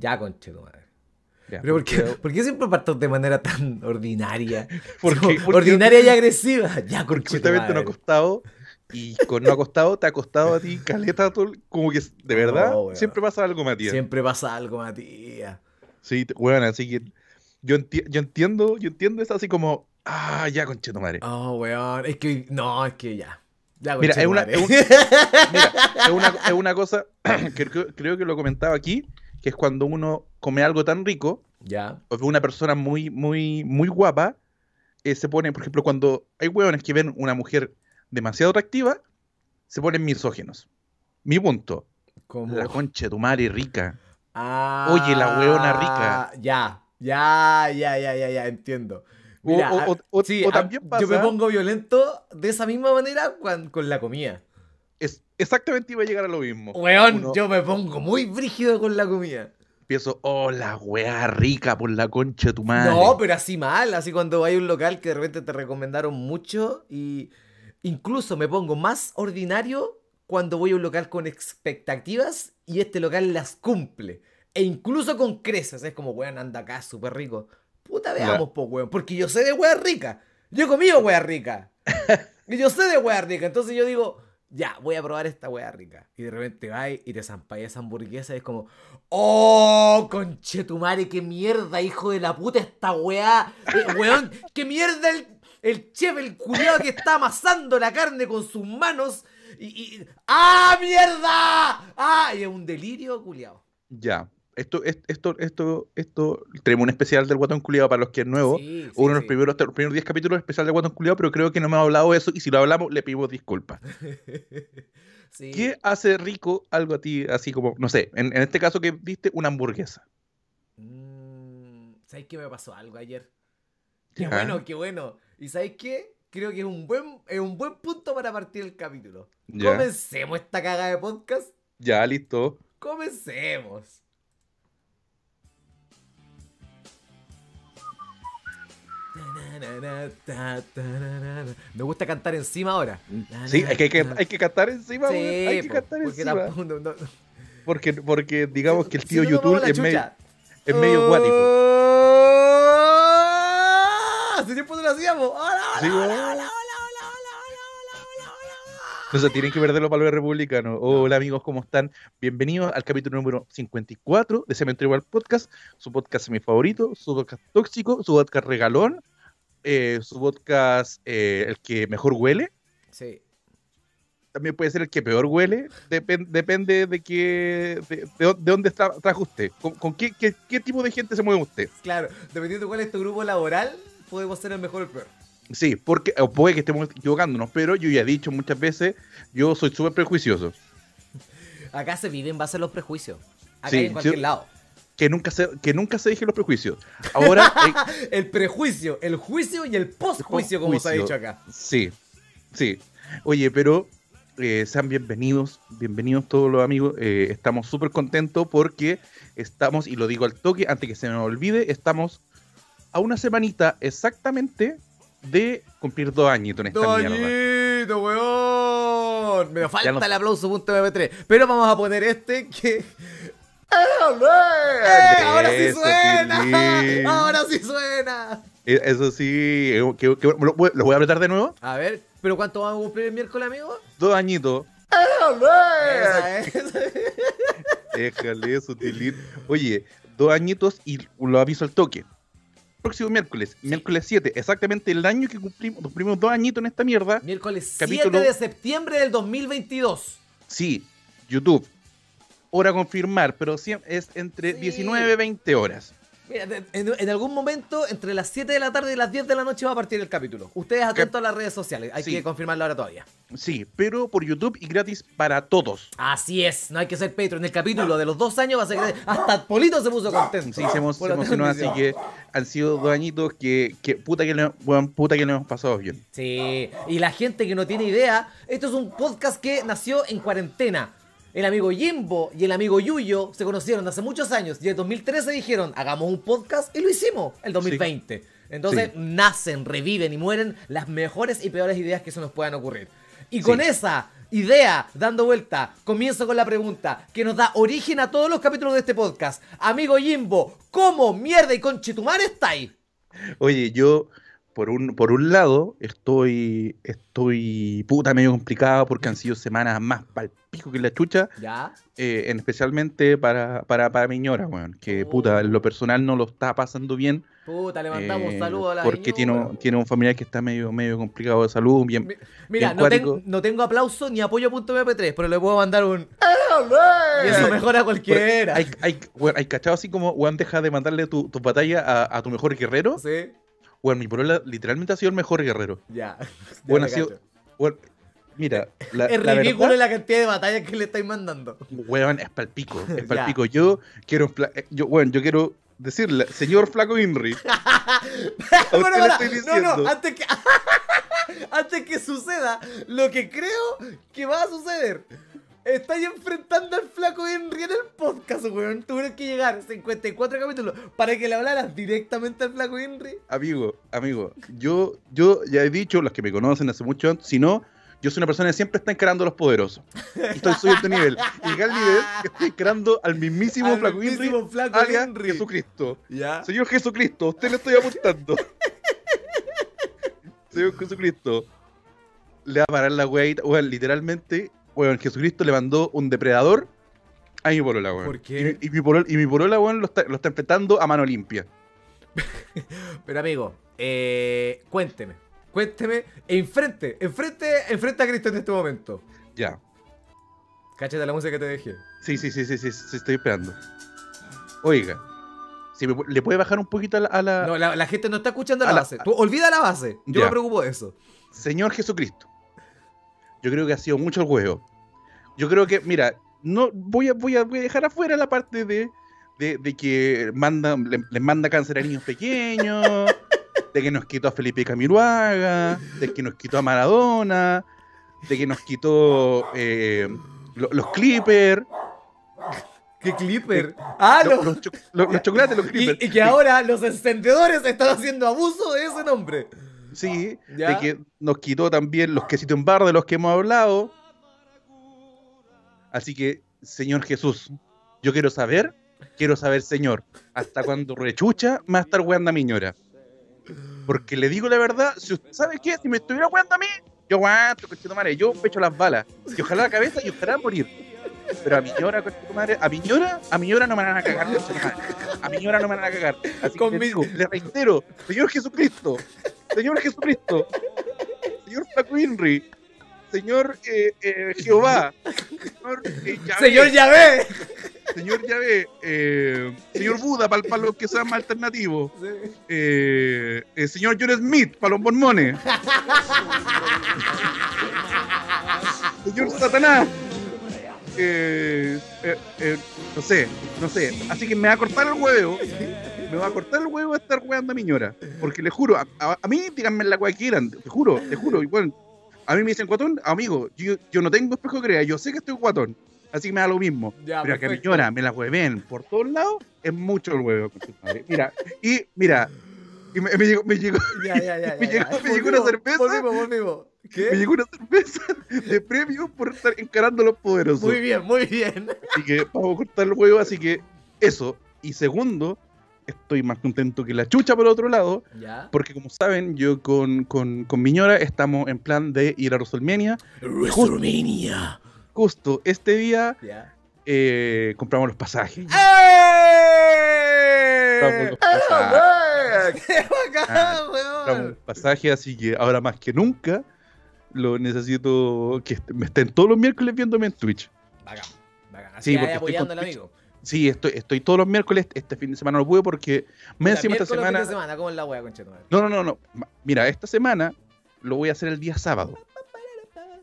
Ya, conche tu madre. Ya, Pero ¿por qué, porque- por qué siempre parto de manera tan ordinaria? Porque- ordinaria y agresiva. Ya, Porque conche tu justamente no ha costado. Y con no ha costado, te ha costado a ti, caleta, todo como que de verdad, No, siempre pasa algo, Matías. Siempre pasa algo, Matías. Sí, weón, así que yo, enti- yo entiendo, yo entiendo eso así como, ah, ya, concheto madre. Oh, weón. Es que. No, es que ya. Ya, Mira, es una, es un- mira, es una, es una cosa que creo, creo que lo comentaba aquí, que es cuando uno come algo tan rico, Ya. o ve una persona muy, muy, muy guapa, eh, se pone, por ejemplo, cuando hay hueones que ven una mujer demasiado atractiva, se ponen misógenos. Mi punto, Como. la concha de tu madre rica. Ah, Oye, la weona rica. Ya, ya, ya, ya, ya, ya, entiendo. O- Mira, o- a- o- o- sí, o a- también yo me pasa- pongo violento de esa misma manera con la comida. Es, exactamente iba a llegar a lo mismo. Weón, Uno- yo me pongo muy brígido con la comida. Empiezo, oh, la weá rica por la concha de tu madre. No, pero así mal, así cuando hay un local que de repente te recomendaron mucho y incluso me pongo más ordinario cuando voy a un local con expectativas y este local las cumple. E incluso con creces, es como, weón, anda acá, súper rico. Puta, veamos, po, weón, porque yo sé de weá rica. Yo he comido weá rica. y yo sé de weá rica, entonces yo digo, ya, voy a probar esta weá rica. Y de repente vas y te zampáis esa hamburguesa y es como, ¡Oh, conchetumare, qué mierda, hijo de la puta esta weá! Eh, weón, qué mierda el, el chef, el culiado que está amasando la carne con sus manos y... y- ¡Ah, mierda! ¡Ah! Y es un delirio culiado. Ya. Esto, es- esto, esto, esto, tenemos un especial del Guatón Culiado para los que es nuevo. Sí, sí, Uno de los sí. primeros, los primeros 10 capítulos especial del Guatón Culiado, pero creo que no me ha hablado de eso. Y si lo hablamos, le pedimos disculpas. ¿Qué hace rico algo a ti, así como, no sé, en, en este caso que diste una hamburguesa? Mm, ¿Sabes qué me pasó algo ayer? Qué bueno, qué bueno. ¿Y sabes qué? Creo que es un buen, es un buen punto para partir el capítulo. Ya. Comencemos esta caga de podcast. Ya, listo. Comencemos. Me gusta cantar encima ahora. Sí, hay que, hay que, cantar encima, Sí, hay que cantar porque encima. tampoco- no- no- Porque, porque digamos que el tío YouTube es medio, es medio guático. ¡Oh! Hace tiempo no lo hacíamos. Hola, hola, Sí, hola, hola, hola, hola, hola, tienen que perderlo para los republicanos. Hola amigos, ¿cómo están? Bienvenidos al capítulo número 54 de Cementerio Igual Podcast, su podcast mi favorito, su podcast tóxico, su podcast regalón, eh, su podcast eh, el que mejor huele, Sí. también puede ser el que peor huele, depen- depende de qué, de, de dó- de dónde está, trajo usted, con, con qué, qué- qué tipo de gente se mueve usted. Claro, dependiendo de cuál es tu grupo laboral, podemos ser el mejor o el peor. Sí, porque, o puede que estemos equivocándonos, pero yo ya he dicho muchas veces, yo soy súper prejuicioso. Acá se vive en base a los prejuicios. Acá Sí, en cualquier sí. lado. Que nunca se, que nunca se dejen los prejuicios. Ahora, eh, El prejuicio, el juicio y el postjuicio, como se ha dicho acá. Sí, sí. Oye, pero eh, sean bienvenidos, bienvenidos todos los amigos. eh, estamos súper contentos porque estamos, y lo digo al toque, antes que se me olvide, estamos a una semanita exactamente de cumplir dos añitos en esta mierda. ¡Doñito, weón! Me falta no- el aplauso.mp3. Pero vamos a poner este que. ¡Eh, ¡Ahora sí suena! ¡Ahora sí suena! Eh, Eso sí, eh, que- que- lo, voy- lo voy a apretar de nuevo. A ver, ¿pero cuánto vamos a cumplir el miércoles, amigo? Dos añitos. Es. Déjale eso, Tilín. Oye, dos añitos y lo aviso al toque. Próximo miércoles, miércoles 7, exactamente el año que cumplimos, cumplimos dos añitos en esta mierda. Miércoles Capítulo- 7 de septiembre del 2022. Sí, YouTube. Hora confirmar, pero es entre Sí. 19 y 20 horas. Mira, en, en algún momento, entre las 7 de la tarde y las 10 de la noche va a partir el capítulo. Ustedes atentos a las redes sociales. Hay Sí. que confirmarlo ahora todavía. Sí, pero por YouTube y gratis para todos. Así es, no hay que ser Patreon. El capítulo de los dos años va a ser gratis. Hasta Polito se puso contento. Sí, se, emo- se emocionó, así que han sido dos añitos que, que puta que le, weón, puta que le hemos pasado bien. Sí, y la gente que no tiene idea, esto es un podcast que nació en cuarentena. El amigo Jimbo y el amigo Yuyo se conocieron hace muchos años y en 2013 dijeron, hagamos un podcast y lo hicimos, el 2020. Entonces Sí. nacen, reviven y mueren las mejores y peores ideas que se nos puedan ocurrir. Y con Sí. esa idea dando vuelta. Comienzo con la pregunta que nos da origen a todos los capítulos de este podcast. Amigo Jimbo, ¿cómo mierda y conchetumar estáis? Oye, yo por un, por un lado estoy, estoy puta medio complicado porque han sido semanas más palpico que la chucha. ¿Ya? eh, en especialmente para, para, para mi ñora, weón, que Oh. puta, en lo personal no lo está pasando bien. Puta, le mandamos eh, saludos a la porque tiene, tiene un familiar que está medio, medio complicado de salud, bien, Mi- Mira, bien no, ten- no tengo aplauso ni apoyo a punto MP3, pero le puedo mandar un. Y eso mejora a cualquiera. Hay, hay, weón, hay cachado así como, weón, deja de mandarle tu, tu batalla a, a tu mejor guerrero. Sí, Weón, mi polola literalmente ha sido el mejor guerrero. ya. Ya Bueno, me ha sido- mira, la, Es la ridículo verdad, la cantidad de batallas que le estáis mandando. weón, es palpico, es palpico. Yo quiero, fla- eh, yo, weón, yo quiero decirle, señor Flaco Inri, Bueno, estoy no, no, antes que, antes que suceda lo que creo que va a suceder. Estáis enfrentando al flaco Henry en el podcast, weón. Tuvieron que llegar 54 capítulos para que le hablaras directamente al flaco Henry. Amigo, amigo, yo, yo ya he dicho, los que me conocen hace mucho, si no, yo soy una persona que siempre está encarando a los poderosos. Estoy subiendo este nivel. Y llegué al nivel que estoy encarando al mismísimo Al Flaco mismísimo Henry, Flaco alias Henry. Jesucristo. Ya. Señor Jesucristo, usted le estoy apuntando. Señor Jesucristo, le va a parar la. Weón, literalmente, weón, Jesucristo le mandó un depredador a mi polola, weón. ¿Por qué? Y, y mi polola, y mi polola, weón, lo está, lo está enfrentando a mano limpia. Pero amigo, eh, cuénteme. Cuénteme. Enfrente, enfrente, enfrente a Cristo en este momento. Ya. Cáchate la música que te dejé. Sí, sí, sí, sí, sí, sí, estoy esperando. Oiga, si me ¿le puede bajar un poquito a la, a la- No, la, la gente no está escuchando la A la- base. Tú olvida la base. Yo Ya. me preocupo de eso. Señor Jesucristo? Yo creo que ha sido mucho el huevo. Yo creo que, mira, no voy a, voy a, voy a dejar afuera la parte de, de, de que manda, le- les manda cáncer a niños pequeños, de que nos quitó a Felipe Camiruaga, de que nos quitó a Maradona, de que nos quitó eh, lo- los Clippers, ¿Qué clipper? Ah, los, los cho- los- los chocolates, los Y, Clippers. y que ahora los encendedores están haciendo abuso de ese nombre. Sí, Ya. de que nos quitó también los quesitos en barra de los que hemos hablado. Así que, Señor Jesús, yo quiero saber, quiero saber, Señor, hasta cuando rechucha me va a estar weando a mi ñora. Porque le digo la verdad, si usted sabe qué, si me estuviera weando a mí, yo aguanto, madre, yo pecho las balas. Y ojalá la cabeza y ojalá morir. Pero a mi ñora, madre, a mi ñora, a mi ñora no me van a cagar, a mi ñora no me van a cagar. Así que le, digo, le reitero, Señor Jesucristo, Señor Jesucristo, Señor Henry, Señor eh, eh, Jehová, Señor eh, Yahvé, Señor Yahvé. Señor Yahvé, eh, Señor Buda para los que sean más alternativos, eh, Señor John Smith para los mormones, Señor Satanás, eh, eh, eh, no sé, no sé, así que me va a cortar el huevo, me va a cortar el huevo a estar weando a mi ñora, porque le juro, a, a- a mí díganme la weá que quieran, te juro, te juro, igual, a mí me dicen guatón, amigo, yo, yo no tengo espejo que crea, yo sé que estoy guatón, así que me da lo mismo. Ya, Pero que a perfecto. ñora me la hueven por todos lados, es mucho el huevo. madre. Mira, y mira, y me, me llegó, me llegó, Ya, ya, ya. Me llegó- me llegó una cerveza. Volvimos, volvimos. me ¿Qué? llegó una cerveza de premio por estar encarando a los poderosos. Muy bien, muy bien. Así que vamos a cortar el huevo, así que eso. Y segundo, estoy más contento que la chucha por otro lado, Ya. porque como saben, yo con, con, con mi ñora estamos en plan de ir a WrestleMania. WrestleMania. Justo este día Ya. eh, compramos los pasajes. ¡Eh! Compramos los pasajes. ¡Qué bacán, Ah, compramos weón! los pasajes, así que ahora más que nunca lo necesito que me estén todos los miércoles viéndome en Twitch. Bacán, bacán. Sí, Así porque estoy apoyando al amigo. Sí, estoy, estoy todos los miércoles. Este fin de semana no pude porque me encima esta fin semana. de semana, ¿cómo es la wea? No, no, no, no. Mira, esta semana lo voy a hacer el día sábado.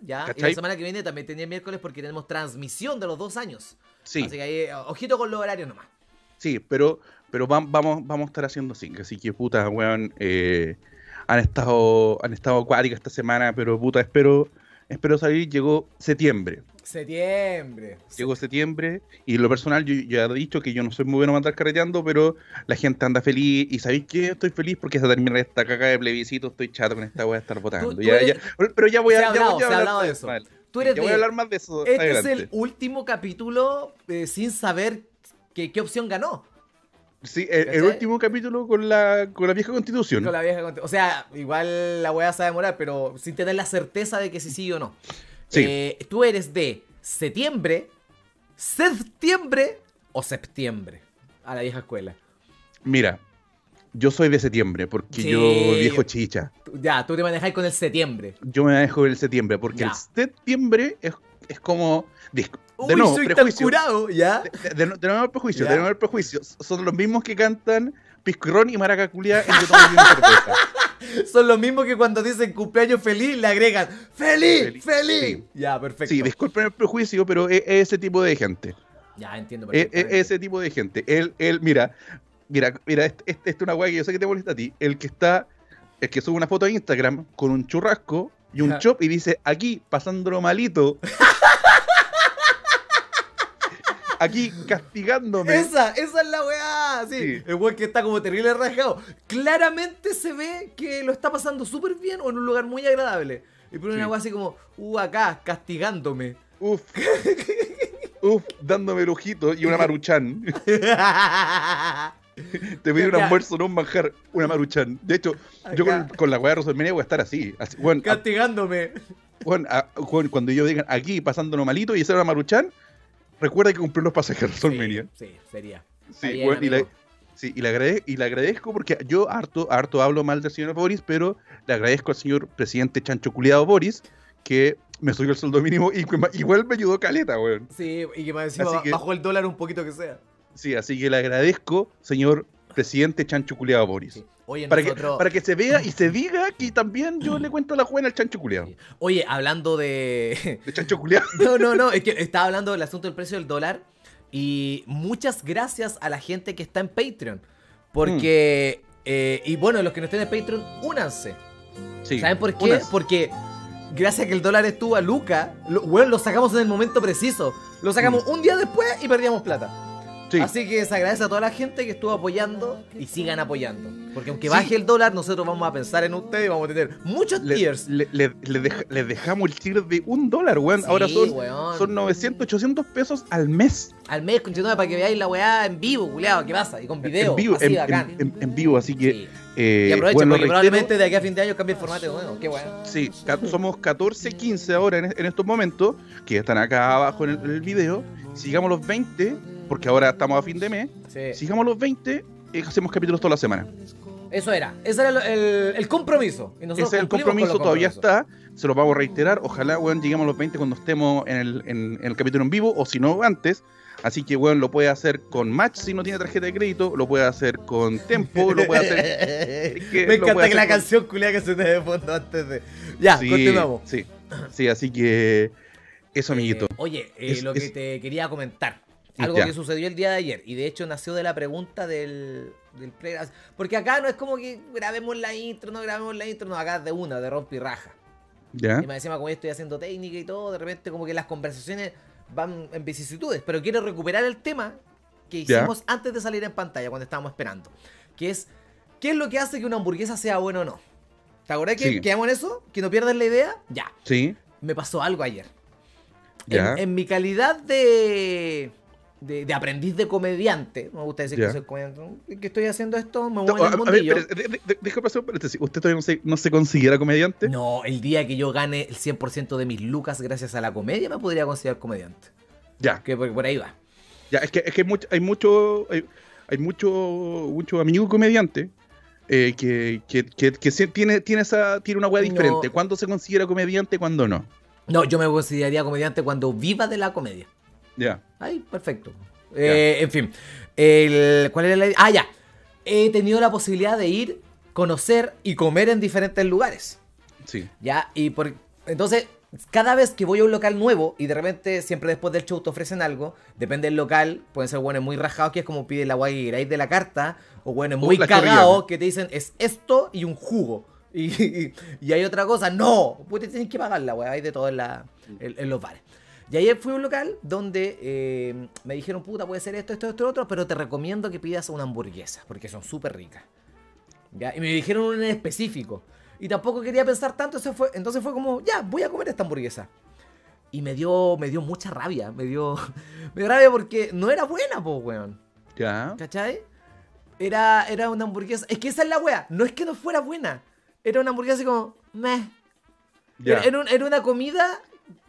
Ya, y la semana que viene también tenía miércoles porque tenemos transmisión de los dos años. Sí, Así que ahí, eh, ojito con los horarios nomás. sí, pero, pero vam- vamos, vamos a estar haciendo así. Así que puta, weón, eh, han estado, han estado acuáticas esta semana, pero puta, espero, espero salir. Llegó septiembre. Septiembre. Llegó septiembre y lo personal yo ya he dicho que yo no soy muy bueno para andar carreteando, pero la gente anda feliz y ¿sabéis qué? Estoy feliz porque se termina esta caca de plebiscito, estoy chato con esta voy a estar votando. tú Ya, eres- ya, pero ya voy a, Se ha ya hablado, voy a se ha hablar hablado de eso. mal. Tú tú eres Ya voy a hablar más de eso. este adelante. es el último capítulo eh, sin saber qué, qué opción ganó. Sí, el, último capítulo con la, con la vieja constitución. Con la vieja O sea, igual la weá se va a demorar, pero sin tener la certeza de que si sí o no. Sí. Eh, tú eres de septiembre, septiembre o septiembre a la vieja escuela. Mira, yo soy de septiembre, porque Sí. yo viejo chicha. Ya, tú te manejáis con el septiembre. Yo me dejo el septiembre, porque Ya. el septiembre es, es como. De, Uy, de nuevo, soy tan curado, ¿ya? De, de- de nuevo el prejuicio, Ya. de nuevo el prejuicio. Son los mismos que cantan Piscurrón y Maracaculia en Yo tomo cerveza. Son los mismos que cuando dicen cumpleaños feliz le agregan ¡Feliz! Feliz, ¡Feliz! sí. Ya, perfecto. Sí, disculpen el prejuicio, pero es, es ese tipo de gente. Ya, entiendo Es, es perfectamente. ese tipo de gente. Él, él, mira, mira, mira, esta es, es una weá que yo sé que te molesta a ti. El que está, el que sube una foto a Instagram con un churrasco y un chop y dice, aquí, pasándolo malito. aquí, castigándome. Esa, esa es la weá. Sí. Sí. El weón que está como terrible rajado. Claramente se ve que lo está pasando súper bien o en un lugar muy agradable. Y pone una Sí. weá así como, uh, acá, castigándome. Uf. Uf, dándome el ojito y una maruchan. Te pedí un almuerzo, no un manjar, una maruchan. De hecho, yo con, la weá de Rosalmedia voy a estar así. así bueno, a- castigándome. bueno, a- bueno, cuando yo digan aquí pasándonos malito y era una maruchan, recuerda que cumplió los pasajes de Rosalmedia. Sí, sí, sería. Sí, bueno, y, le, sí, y, le agrade- y le agradezco porque yo harto, harto hablo mal del señor Boris, pero le agradezco al señor presidente Chancho Culeado Boris que me subió el sueldo mínimo y igual me ayudó caleta, weón. Sí, y que más encima bajó el dólar un poquito que sea. Sí, así que le agradezco, señor presidente Chancho Culeado Boris. Sí. Oye, Para, que, para que se vea y se diga que también yo le cuento la juega al Chancho Culeado. Oye, hablando de... De Chancho Culeado. No, no, no, es que estaba hablando del asunto del precio del dólar y muchas gracias a la gente que está en Patreon. Porque, eh, y bueno, los que no estén en Patreon, únanse. Sí, ¿Saben por qué? Porque gracias a que el dólar estuvo a Luca, lo, weón, lo sacamos en el momento preciso. Lo sacamos un día después y perdíamos plata. Sí. Así que se agradece a toda la gente que estuvo apoyando y sigan apoyando. Porque aunque Sí. baje el dólar, nosotros vamos a pensar en ustedes y vamos a tener muchos Le- tiers. le- le- le deja- les dejamos el tier de un dólar, weón. Sí, Ahora son, weón. son 900, 800 pesos al mes. Al mes, continuando para que veáis la weá en vivo, culiado. ¿Qué pasa? Y con video. en vivo, así en, bacán. en- en- en vivo, así que. Sí. eh, Y aprovechen bueno, porque probablemente de aquí a fin de año cambie el formato de nuevo. Qué bueno. Sí, somos 14, 15 ahora en, en estos momentos, que están acá abajo en el, en el video. Sigamos los 20, porque ahora estamos a fin de mes. Sí. Sigamos los 20 y hacemos capítulos toda la semana. Eso era. Ese era el, el- el compromiso. Y nosotros Ese es el con compromiso, todavía está. Se lo vamos a reiterar. Ojalá, weón, lleguemos a los 20 cuando estemos en el, en- en el capítulo en vivo, o si no, antes. Así que, weón, lo puede hacer con Match si no tiene tarjeta de crédito, lo puede hacer con Tempo, lo puede hacer. que Me encanta que la con- canción culiada que se te de fondo antes de. Ya, sí, continuamos. Sí, sí, así que. Eso, amiguito. Eh, oye, eh, Es- lo que es- te quería comentar. Algo Ya. que sucedió el día de ayer. Y de hecho nació de la pregunta del, del Porque acá no es como que grabemos la intro, no grabemos la intro, no, acá de una, de rompirraja. ¿Ya? Y más encima, como yo estoy haciendo técnica y todo, de repente como que las conversaciones van en vicisitudes. Pero quiero recuperar el tema que Ya. hicimos antes de salir en pantalla, cuando estábamos esperando. Que es, ¿qué es lo que hace que una hamburguesa sea buena o no? ¿Te acuerdas que Sí. quedamos en eso? ¿Que no pierdas la idea? Ya. Sí, Me pasó algo ayer. en mi calidad de, de, de aprendiz de comediante, no me gusta decir Ya. que soy comediante, ¿no? que estoy haciendo esto, me No, muevo en a, el a ver, mundillo. déjame hacer un paréntesis. ¿Usted todavía no se, no se considera comediante? No, el día que yo gane el 100% de mis lucas gracias a la comedia me podría considerar comediante. Ya, Que por, por ahí va. ya, es que, es que hay mucho, hay mucho, hay, hay mucho, mucho amigo comediante eh, que, que, que, que tiene, tiene esa, tiene una hueá No. diferente. ¿Cuándo se considera comediante, cuándo no? No, yo me consideraría comediante cuando viva de la comedia. Ya, Ay, perfecto. Eh, en fin. El- ¿Cuál era la idea? Ah, ya. He tenido la posibilidad de ir, conocer y comer en diferentes lugares. sí, ¿Ya? Y por... Entonces, cada vez que voy a un local nuevo y de repente siempre después del show te ofrecen algo, depende del local, pueden ser buenos muy rajados, que es como pide la guay de la carta, o buenos muy cagados que te dicen es esto y un jugo. Y, y- y hay otra cosa, no, pues te tienes que pagar la hay de todo en, la, en, en los bares. Y ayer fui a un local donde eh, me dijeron, puta, puede ser esto, esto, esto, otro, pero te recomiendo que pidas una hamburguesa, porque son súper ricas. ¿Ya? Y me dijeron un en específico. Y tampoco quería pensar tanto, entonces fue, entonces fue como, ya, voy a comer esta hamburguesa. Y me dio, me dio mucha rabia. Me dio, me dio rabia porque no era buena, po, weón. Ya. ¿Cachai? Era, era una hamburguesa. Es que esa es la wea. No es que no fuera buena. Era una hamburguesa así como. Meh. Era, era un- era una comida.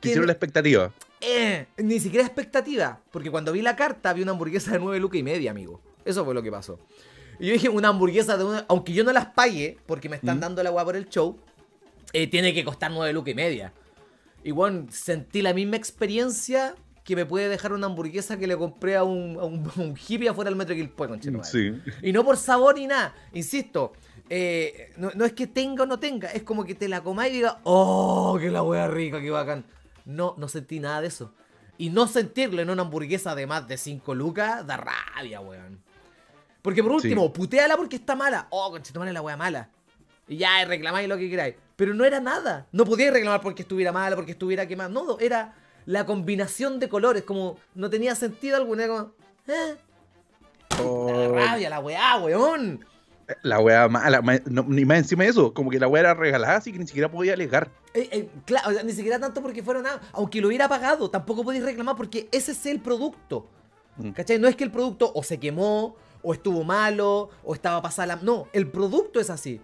Que Hicieron la expectativa. Eh, ni siquiera expectativa. Porque cuando vi la carta vi una hamburguesa de 9 lucas y media, amigo. Eso fue lo que pasó. Y yo dije, una hamburguesa de una. Aunque yo no las pague, porque me están Mm. dando la weá por el show, eh, tiene que costar 9 lucas y media. Y bueno, sentí la misma experiencia que me puede dejar una hamburguesa que le compré a un, a un, a un hippie afuera del metro de Quilpué, conchetumare. Sí. Y no por sabor ni nada. Insisto, eh, no, no es que tenga o no tenga, es como que te la comáis y digas, oh, que la wea rica, qué bacán. No, no sentí nada de eso. Y no sentirlo en una hamburguesa de más de 5 lucas da rabia, weón. Porque por Sí. último, puteala porque está mala. Oh, conchetumare la wea mala. Y ya reclamáis lo que queráis. Pero no era nada. No podíais reclamar porque estuviera mala, porque estuviera quemada. No, no, era la combinación de colores. Como no tenía sentido alguno. Era como, eh, Oh, da rabia la weá, weón. La wea mala. no, ni más encima de eso. Como que la wea era regalada, así que ni siquiera podía alegar. Eh, eh, claro, o sea, ni siquiera tanto porque fuera nada. Aunque lo hubiera pagado, tampoco podéis reclamar porque ese es el producto. Mm. ¿Cachai? No es que el producto o se quemó, o estuvo malo, o estaba pasada la. No, el producto es así.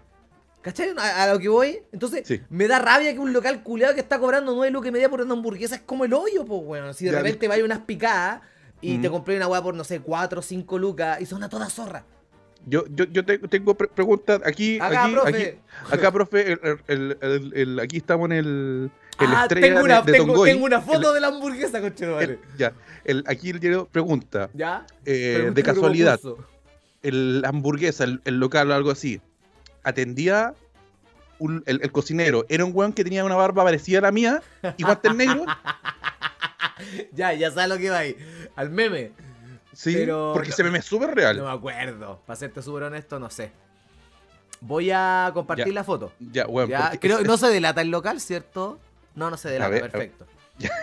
¿Cachai? A, a lo que voy. Entonces, Sí. me da rabia que un local culeado que está cobrando 9 lucas y media por una hamburguesa es como el hoyo, pues, weón. Si de Ya, repente vaya unas picadas y Mm. te compré una weá por, no sé, 4 o 5 lucas y son a toda zorra. Yo, yo, yo te- tengo pre- preguntas aquí. Acá, aquí, profe. aquí- acá, profe. el- el- el- el- el- aquí estamos en el. Ah, estrella tengo una, de, de tengo, tengo una foto de la hamburguesa, conchetumare. el- ya. El, aquí el pregunta. ¿Ya? eh, de casualidad, la hamburguesa, el, local o algo así, atendía un- el, el cocinero. Era un weón que tenía una barba parecida a la mía y guantes negros. Ya, ya sabes lo que va ahí. Al meme. Sí, Pero porque no- se me súper real. No me acuerdo. Para serte súper honesto, no sé. Voy a compartir Ya. la foto. ya, porque creo, es- no se delata el local, ¿cierto? No, no se delata, ver, perfecto. Ya.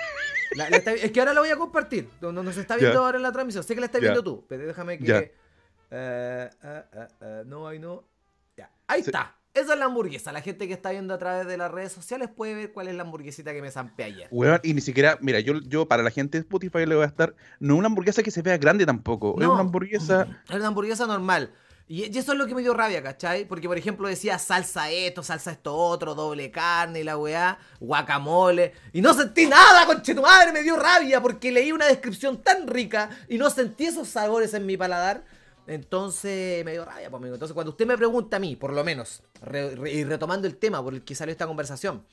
La- la está- es que ahora la voy a compartir. No, no, no se está viendo ahora en la transmisión. Sé que la estás Ya. viendo tú, pero déjame que. Ya. Eh, eh, eh, no, ahí no. Ya. Ahí Sí. está. Esa es la hamburguesa. La gente que está viendo a través de las redes sociales puede ver cuál es la hamburguesita que me zampé ayer. Y ni siquiera, mira, yo, yo para la gente de Spotify le voy a estar, no una hamburguesa que se vea grande tampoco, es una hamburguesa, Era una hamburguesa normal. Y, y eso es lo que me dio rabia, ¿cachai? Porque, por ejemplo, decía salsa esto, salsa esto otro, doble carne y la weá, guacamole. Y no sentí nada, conche tu madre, me dio rabia porque leí una descripción tan rica y no sentí esos sabores en mi paladar. Entonces me dio rabia, pues, amigo. Entonces, cuando usted me pregunta a mí, por lo menos, re- re- y retomando el tema por el que salió esta conversación,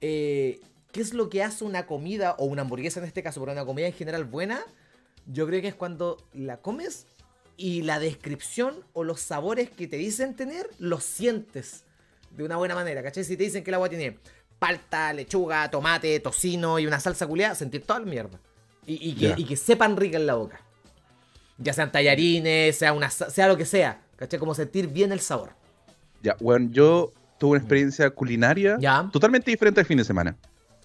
eh, ¿qué es lo que hace una comida, o una hamburguesa en este caso, pero una comida en general buena? Yo creo que es cuando la comes y la descripción o los sabores que te dicen tener, los sientes de una buena manera, ¿cachai? Si te dicen que el agua tiene palta, lechuga, tomate, tocino y una salsa culiada, sentir toda la mierda. Y, y que, y que sepan rica en la boca. Ya sean tallarines, sea, una, sea lo que sea, ¿cachai? Como sentir bien el sabor. ya, weón, yo tuve una experiencia culinaria Ya. totalmente diferente al fin de semana.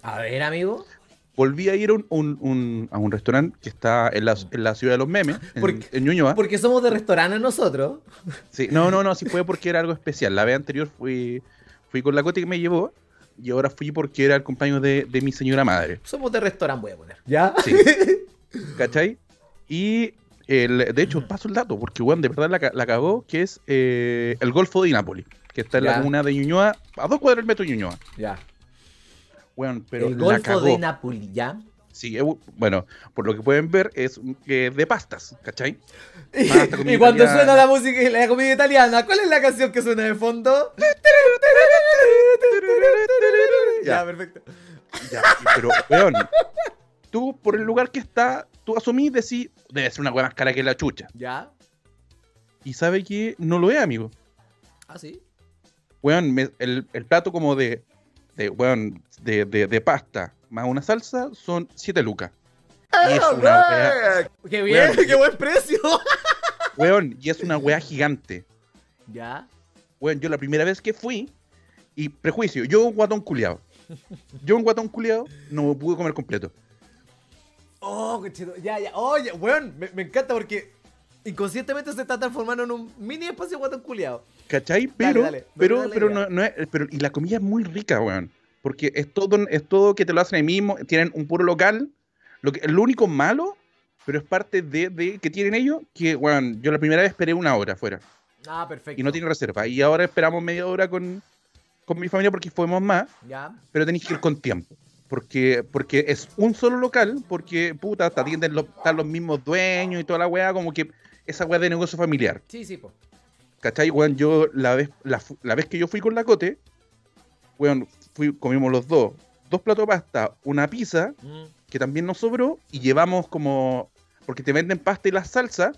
A ver, amigo. Volví a ir a un, un- un- a un restaurante que está en la, en la ciudad de los memes, en, ¿Por qué? en Ñuñoa. Porque somos de restaurantes nosotros. Sí, no, no, no, sí fue porque era algo especial. La vez anterior fui, fui con la Coti que me llevó y ahora fui porque era el compañero de, de mi señora madre. Somos de restaurante, voy a poner. ¿Ya? Sí. ¿Cachai? Y el, de hecho, paso el dato, porque weón, de verdad la, la cagó, que es eh, el Golfo de Nápoles, que está en Ya. la comuna de Ñuñoa, a dos cuadras del metro de Ñuñoa. Ya. Weón, pero el la Golfo cagó. de Napoli, ¿ya? Sí, bueno, por lo que pueden ver, es eh, de pastas, ¿cachai? Y, Pasta, comida y cuando italiana. suena la música y la comida italiana, ¿cuál es la canción que suena de fondo? Ya, Ya. perfecto. Ya, pero, weón, tú por el lugar que está, tú asumís, decís, debe ser una weá más cara que la chucha. ¿Ya? Y sabe que no lo es, amigo. Ah, sí. Weón, me- el, el plato como de, de weón, de, de, de pasta más una salsa son 7 lucas. Y es una weá, ¡Qué bien! Weón. ¡Qué buen precio! weón, y es una weá gigante. ¿Ya? Weón, yo la primera vez que fui, y prejuicio, yo un guatón culiado. Yo un guatón culiado no me pude comer completo. Oh, cochito. Ya, ya. Oye, weón, me, me encanta porque inconscientemente se está transformando en un mini espacio guatón culiado. ¿Cachai? Pero, dale, pero, no, no es, pero, y la comida es muy rica, weón. Porque es todo, es todo que te lo hacen ahí mismo, tienen un puro local. Lo, que, lo único malo, pero es parte de, de que tienen ellos, que, bueno, yo la primera vez esperé una hora afuera. Ah, perfecto. Y no tiene reserva. Y ahora esperamos media hora con, con mi familia porque fuimos más, Ya. pero tenéis que ir con tiempo. Porque, porque es un solo local, porque puta, te atienden los, están los mismos dueños y toda la weá, como que esa weá de negocio familiar. Sí, sí, po. ¿Cachai? Weón, yo la vez, la, la vez que yo fui con la Cote, weón, fui, comimos los dos, dos platos de pasta, una pizza, Mm. que también nos sobró, y llevamos como, porque te venden pasta y la salsa,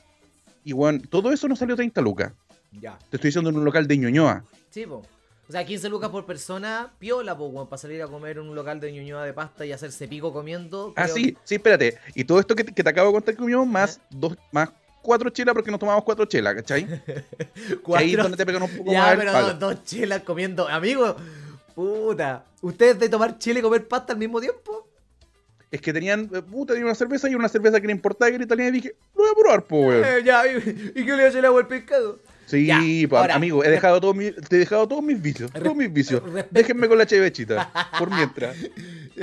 y weón, todo eso nos salió 30 lucas. Ya. Te estoy diciendo en un local de Ñuñoa. Sí, po. O sea, 15 lucas por persona, piola, po, weón, para salir a comer en un local de ñuñoa de pasta y hacerse pico comiendo. Ah, sí, sí, espérate. Y todo esto que, te- que te acabo de contar que comimos, más dos, más cuatro chelas, porque nos tomamos cuatro chelas, ¿cachai? cuatro- ahí es donde te pegan un poco Ya, más pero dos, chelas comiendo. Amigo, puta. ¿Ustedes de tomar chile y comer pasta al mismo tiempo? Es que tenían, eh, puta, tenían una cerveza y una cerveza que era importada que era italiana y dije, lo voy a probar, po, weón. Eh, ya, ¿y, y qué le hace el agua al pescado? Sí, Ya, pa- ahora- amigo, he dejado todos mis, te he dejado todos mis vicios, todos mis vicios. Déjenme con la chevechita, por mientras.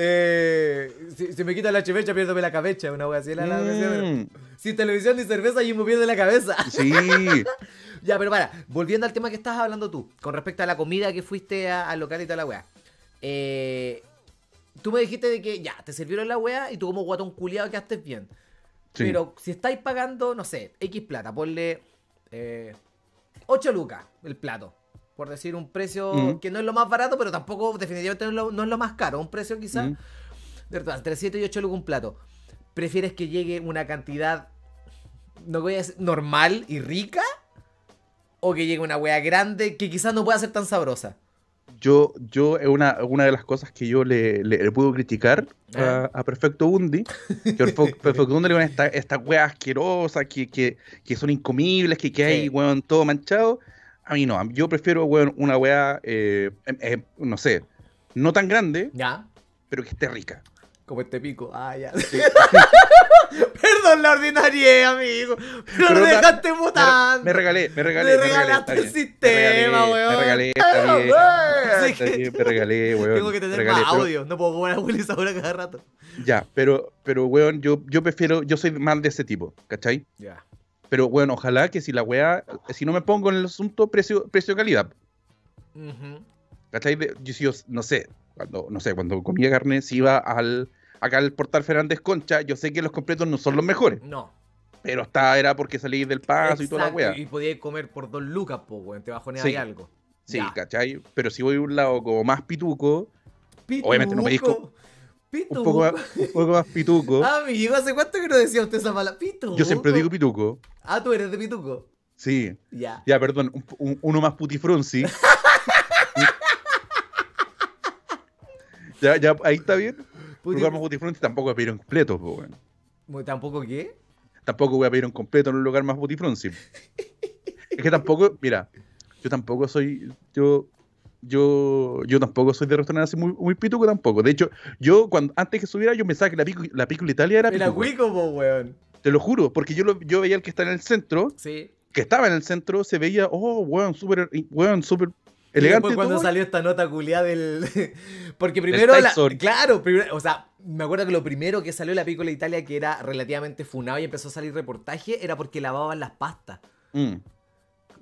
Eh, si, si me quita la chevecha, piérdome la cabeza. Una wea así la. Mm, Sin televisión ni cerveza, y me pierde la cabeza. sí, Ya, pero para, volviendo al tema que estabas hablando tú, con respecto a la comida que fuiste al local y toda la weá. Eh, tú me dijiste de que ya, te sirvieron la weá y tú como guatón culiado quedaste bien. sí. Pero si estáis pagando, no sé, X plata, ponle eh, 8 lucas el plato. Por decir un precio Mm. que no es lo más barato, pero tampoco definitivamente no es lo, no es lo más caro. Un precio quizás, Mm. de verdad, entre 7 y 8 lucas un plato. ¿Prefieres que llegue una cantidad, no voy a decir, normal y rica? ¿O que llegue una wea grande que quizás no pueda ser tan sabrosa? Yo, yo es una, una de las cosas que yo le, le, le puedo criticar Ah. a, a Perfecto Bundi, que Perfecto Perfecto Bundi le esta- estas weas asquerosas que, que, que son incomibles, que, que hay, Sí. weón, todo manchado. A mí no, yo prefiero, weón, una wea, eh, eh, eh, no sé, no tan grande, ¿Ya? pero que esté rica. Como este pico. Ah, ya. Perdón la ordinaria, amigo. Pero, dejaste votando. me regalé, me regalé. Me regalaste el sistema, weón. Me regalé, está bien. Así Está que bien, me regalé, weón. Tengo que tener regalé, más pero- audio. No puedo jugar a Willis ahora cada rato. Ya, pero, pero, weón, yo, yo prefiero, yo soy más de ese tipo, ¿cachai? Ya. Pero, weón, ojalá que si la weá, si no me pongo en el asunto precio, precio-calidad, ¿cachai? De- yo, yo, no sé, cuando, no sé, cuando comía carne, si iba al, acá al portal Fernández Concha, yo sé que los completos no son los mejores, No. pero esta era porque salí del paso y toda la weá. Y podías comer por dos lucas, po, weón. Te bajoneas Sí. ahí algo. Sí, Ya. ¿cachai? Pero si voy a un lado como más pituco, Pituco. Obviamente no me dijo- Pituco. un poco más, un poco más pituco, Amigo, ¿hace cuánto que no decía usted esa palabra? Pituco. yo siempre digo pituco, Ah, tú eres de Pituco. sí. Ya. Ya, perdón, un- un- uno más putifrunzi. ya, ya, ahí está bien. Lugar más putifrunzi tampoco voy a pedir un completo, po, weón. Muy- ¿Tampoco qué? Tampoco voy a pedir un completo en un lugar más putifrunzi. es que tampoco, mira, yo tampoco soy, yo, yo, yo tampoco soy de restaurante así muy, muy pituco tampoco. De hecho, yo cuando antes que subiera yo pensaba que la pico, la pícola Italia era Era. Wico, po, weón. Te lo juro, porque yo, lo, yo veía el que está en el centro, Sí. que estaba en el centro, se veía, oh, weón, súper, weón, súper elegante. cuando todo. salió esta nota culiada del. Porque primero. la-. Claro, primero- o sea, me acuerdo que lo primero que salió la Piccola Italia, que era relativamente funado y empezó a salir reportaje, era porque lavaban las pastas. Mm.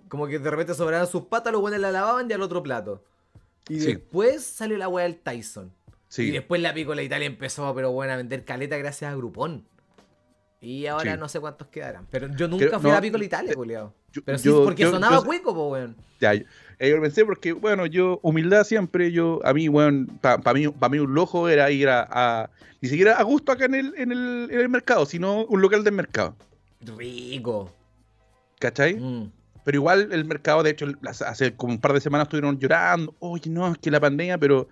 Como que de repente sobraban sus patas, los buenos la lavaban y al otro plato. Y Sí. después salió la weá del Tyson. Sí. Y después la Piccola Italia empezó, pero bueno, a vender caleta gracias a Groupon. Y ahora Sí. no sé cuántos quedarán. Pero yo nunca Creo- fui a la no, Piccola Italia, eh, culiao. yo- Pero sí, yo- porque yo- sonaba yo- cuico, po, weón. Ya, yo, eh, yo pensé porque, bueno, yo, humildad siempre, yo, a mí, bueno, para mí, pa mí un lojo era ir a, a- ni siquiera a gusto acá en el, en el, en el mercado, sino un local del mercado, Rico. ¿cachai? Mm. Pero igual el mercado, de hecho, hace como un par de semanas estuvieron llorando, oye, no, es que la pandemia, pero,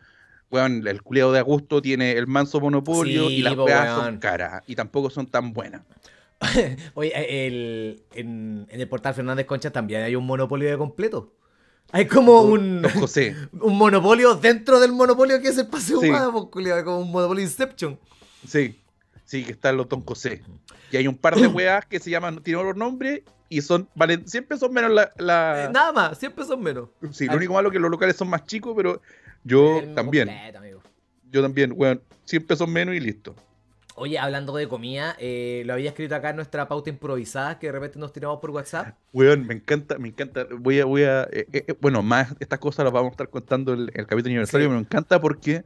bueno, el culiado de Augusto tiene el manso monopolio Sí, y las weas weón. son caras y tampoco son tan buenas. Oye, eh, el, en, en el portal Fernández Concha también hay un monopolio de completo. Hay como un, Don José, un monopolio dentro del monopolio que es el paseo Sí. humano, pues, como un monopolio Inception. sí, sí, que están los Don José. Y hay un par de weas que se llaman, tienen otros nombres y son, valen 100 pesos menos la... la- Eh, nada más, siempre son menos. Sí, Ah. lo único malo es que los locales son más chicos, pero Yo también. completo, amigo. Yo también, weón. 100 pesos menos y listo. Oye, hablando de comida, eh, lo había escrito acá en nuestra pauta improvisada que de repente nos tiramos por WhatsApp. Weón, me encanta, me encanta. Voy a, voy a. eh, eh, bueno, más estas cosas las vamos a estar contando en el, el capítulo aniversario. Sí. Me encanta porque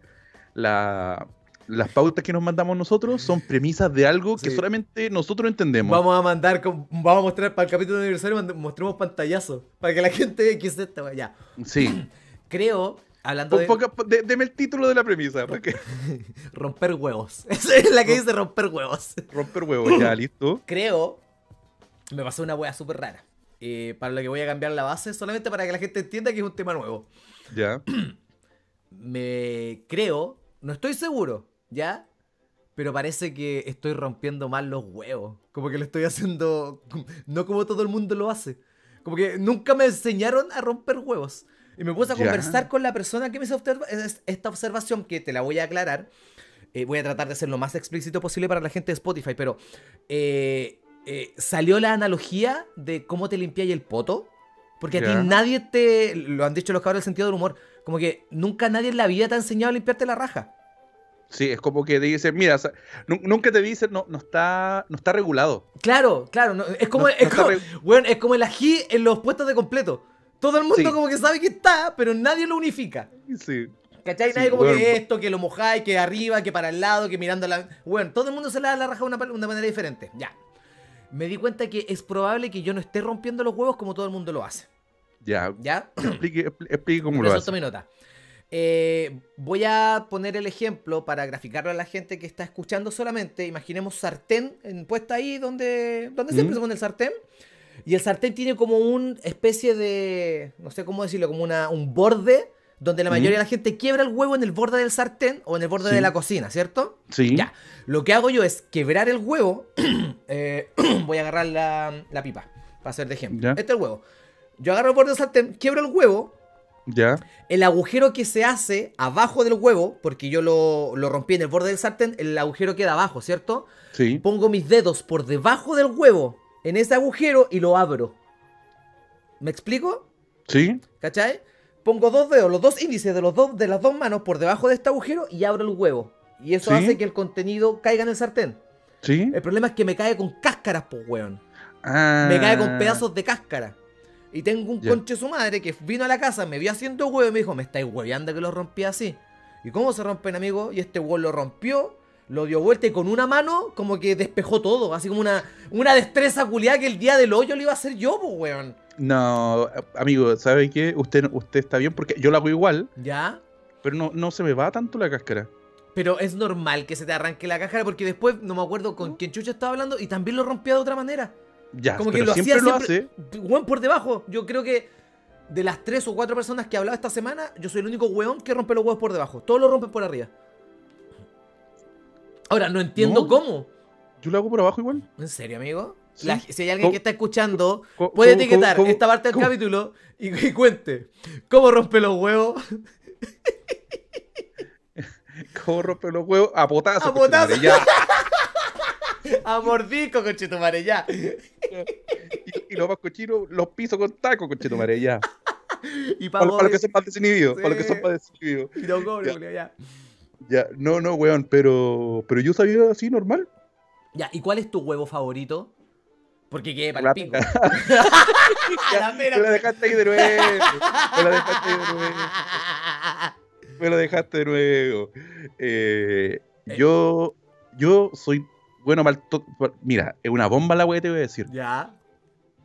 la, las pautas que nos mandamos nosotros son premisas de algo que solamente nosotros entendemos. Vamos a mandar, vamos a mostrar para el capítulo aniversario, mostremos pantallazo para que la gente vea qué es. Ya. Sí. Creo, hablando de poca- de- deme el título de la premisa. Porque romper huevos. Esa es la que dice romper huevos. romper huevos, ya, listo. Creo, me pasó una wea súper rara. eh, para lo que voy a cambiar la base, solamente para que la gente entienda que es un tema nuevo. Ya. Me creo, no estoy seguro, ¿ya? Pero parece que estoy rompiendo mal los huevos. Como que lo estoy haciendo no como todo el mundo lo hace. Como que nunca me enseñaron a romper huevos. Y me puse a Ya. conversar con la persona que me hizo observa- esta observación, que te la voy a aclarar. Eh, voy a tratar de ser lo más explícito posible para la gente de Spotify, pero eh, eh, salió la analogía de cómo te limpiáis el poto. Porque a ti nadie te. Lo han dicho los cabros del sentido del humor. Como que nunca nadie en la vida te ha enseñado a limpiarte la raja. Sí, es como que te dicen, mira, o sea, nu- nunca te dicen, no, no está, no está regulado. Claro, claro. no, es, como, No- es, no está como, re- weón, es como el ají en los puestos de completo. Todo el mundo Sí. como que sabe que está, pero nadie lo unifica. Sí. ¿Cachai? Sí, Nadie como weón. que esto, que lo mojáis, que arriba, que para el lado, que mirando la... Bueno, todo el mundo se le da la raja de una, una manera diferente. Ya. Me di cuenta que es probable que yo no esté rompiendo los huevos como todo el mundo lo hace. Ya. ¿Ya? Explique, expli- explique cómo lo hace. mi nota. Eh, voy a poner el ejemplo para graficarlo a la gente que está escuchando solamente. Imaginemos sartén en, puesta ahí donde, donde siempre Mm. se pone el sartén. Y el sartén tiene como una especie de, no sé cómo decirlo, como una, un borde donde la mayoría Mm. de la gente quiebra el huevo en el borde del sartén o en el borde Sí. de la cocina, ¿cierto? Sí. Ya. Lo que hago yo es quebrar el huevo. eh, voy a agarrar la, la pipa para hacer de ejemplo. Ya. Este es el huevo. Yo agarro el borde del sartén, quiebro el huevo, Ya. el agujero que se hace abajo del huevo, porque yo lo, lo rompí en el borde del sartén, el agujero queda abajo, ¿cierto? Sí. Pongo mis dedos por debajo del huevo en ese agujero y lo abro. ¿Me explico? Sí. ¿Cachai? Pongo dos dedos, los dos índices de, los dos, de las dos manos por debajo de este agujero y abro el huevo. Y eso Sí. hace que el contenido caiga en el sartén. Sí. El problema es que me cae con cáscaras, pues, weón. Ah. Me cae con pedazos de cáscara. Y tengo un Ya. conche su madre que vino a la casa, me vio haciendo huevo y me dijo, me estáis hueveando que lo rompí así. ¿Y cómo se rompen, amigo? Y este huevo lo rompió, lo dio vuelta y con una mano como que despejó todo. Así como una, una destreza culiada que el día del hoyo lo iba a hacer yo, pues, weón. No, amigo, ¿sabe qué? Usted, usted está bien porque yo lo hago igual, ¿Ya? pero no, no se me va tanto la cáscara. Pero es normal que se te arranque la cáscara porque después no me acuerdo con quién chucha estaba hablando y también lo rompía de otra manera. Ya, Como que lo siempre hacía lo siempre, hace. weón, por debajo. Yo creo que de las tres o cuatro personas que he hablado esta semana, yo soy el único weón que rompe los huevos por debajo. Todos lo rompen por arriba. Ahora, no entiendo No. cómo. Yo lo hago por abajo igual. ¿En serio, amigo? Sí. La- si hay alguien que está escuchando, ¿Cómo- puede etiquetar cómo- esta parte del cómo? capítulo y, y cuente cómo rompe los huevos. ¿Cómo rompe los huevos? A potazos. A conchetumare, Ya. A mordisco, conchetumare, ya. Y, y los más cochinos, los pisos con taco, conchetumare, ya. Y Para, los que son más desinhibidos. Para los que Sí. son más desinhibidos. Y no cobre, Ya. Ya. Ya, no, no, weón, pero, pero yo sabía así normal. Ya, ¿y cuál es tu huevo favorito? Porque quede para La el pico. La. Me la dejaste ahí de nuevo. Me la dejaste ahí de nuevo. Me lo dejaste de nuevo. Eh, yo, yo soy bueno pa- Mira, es una bomba la weá que te voy a decir. Ya.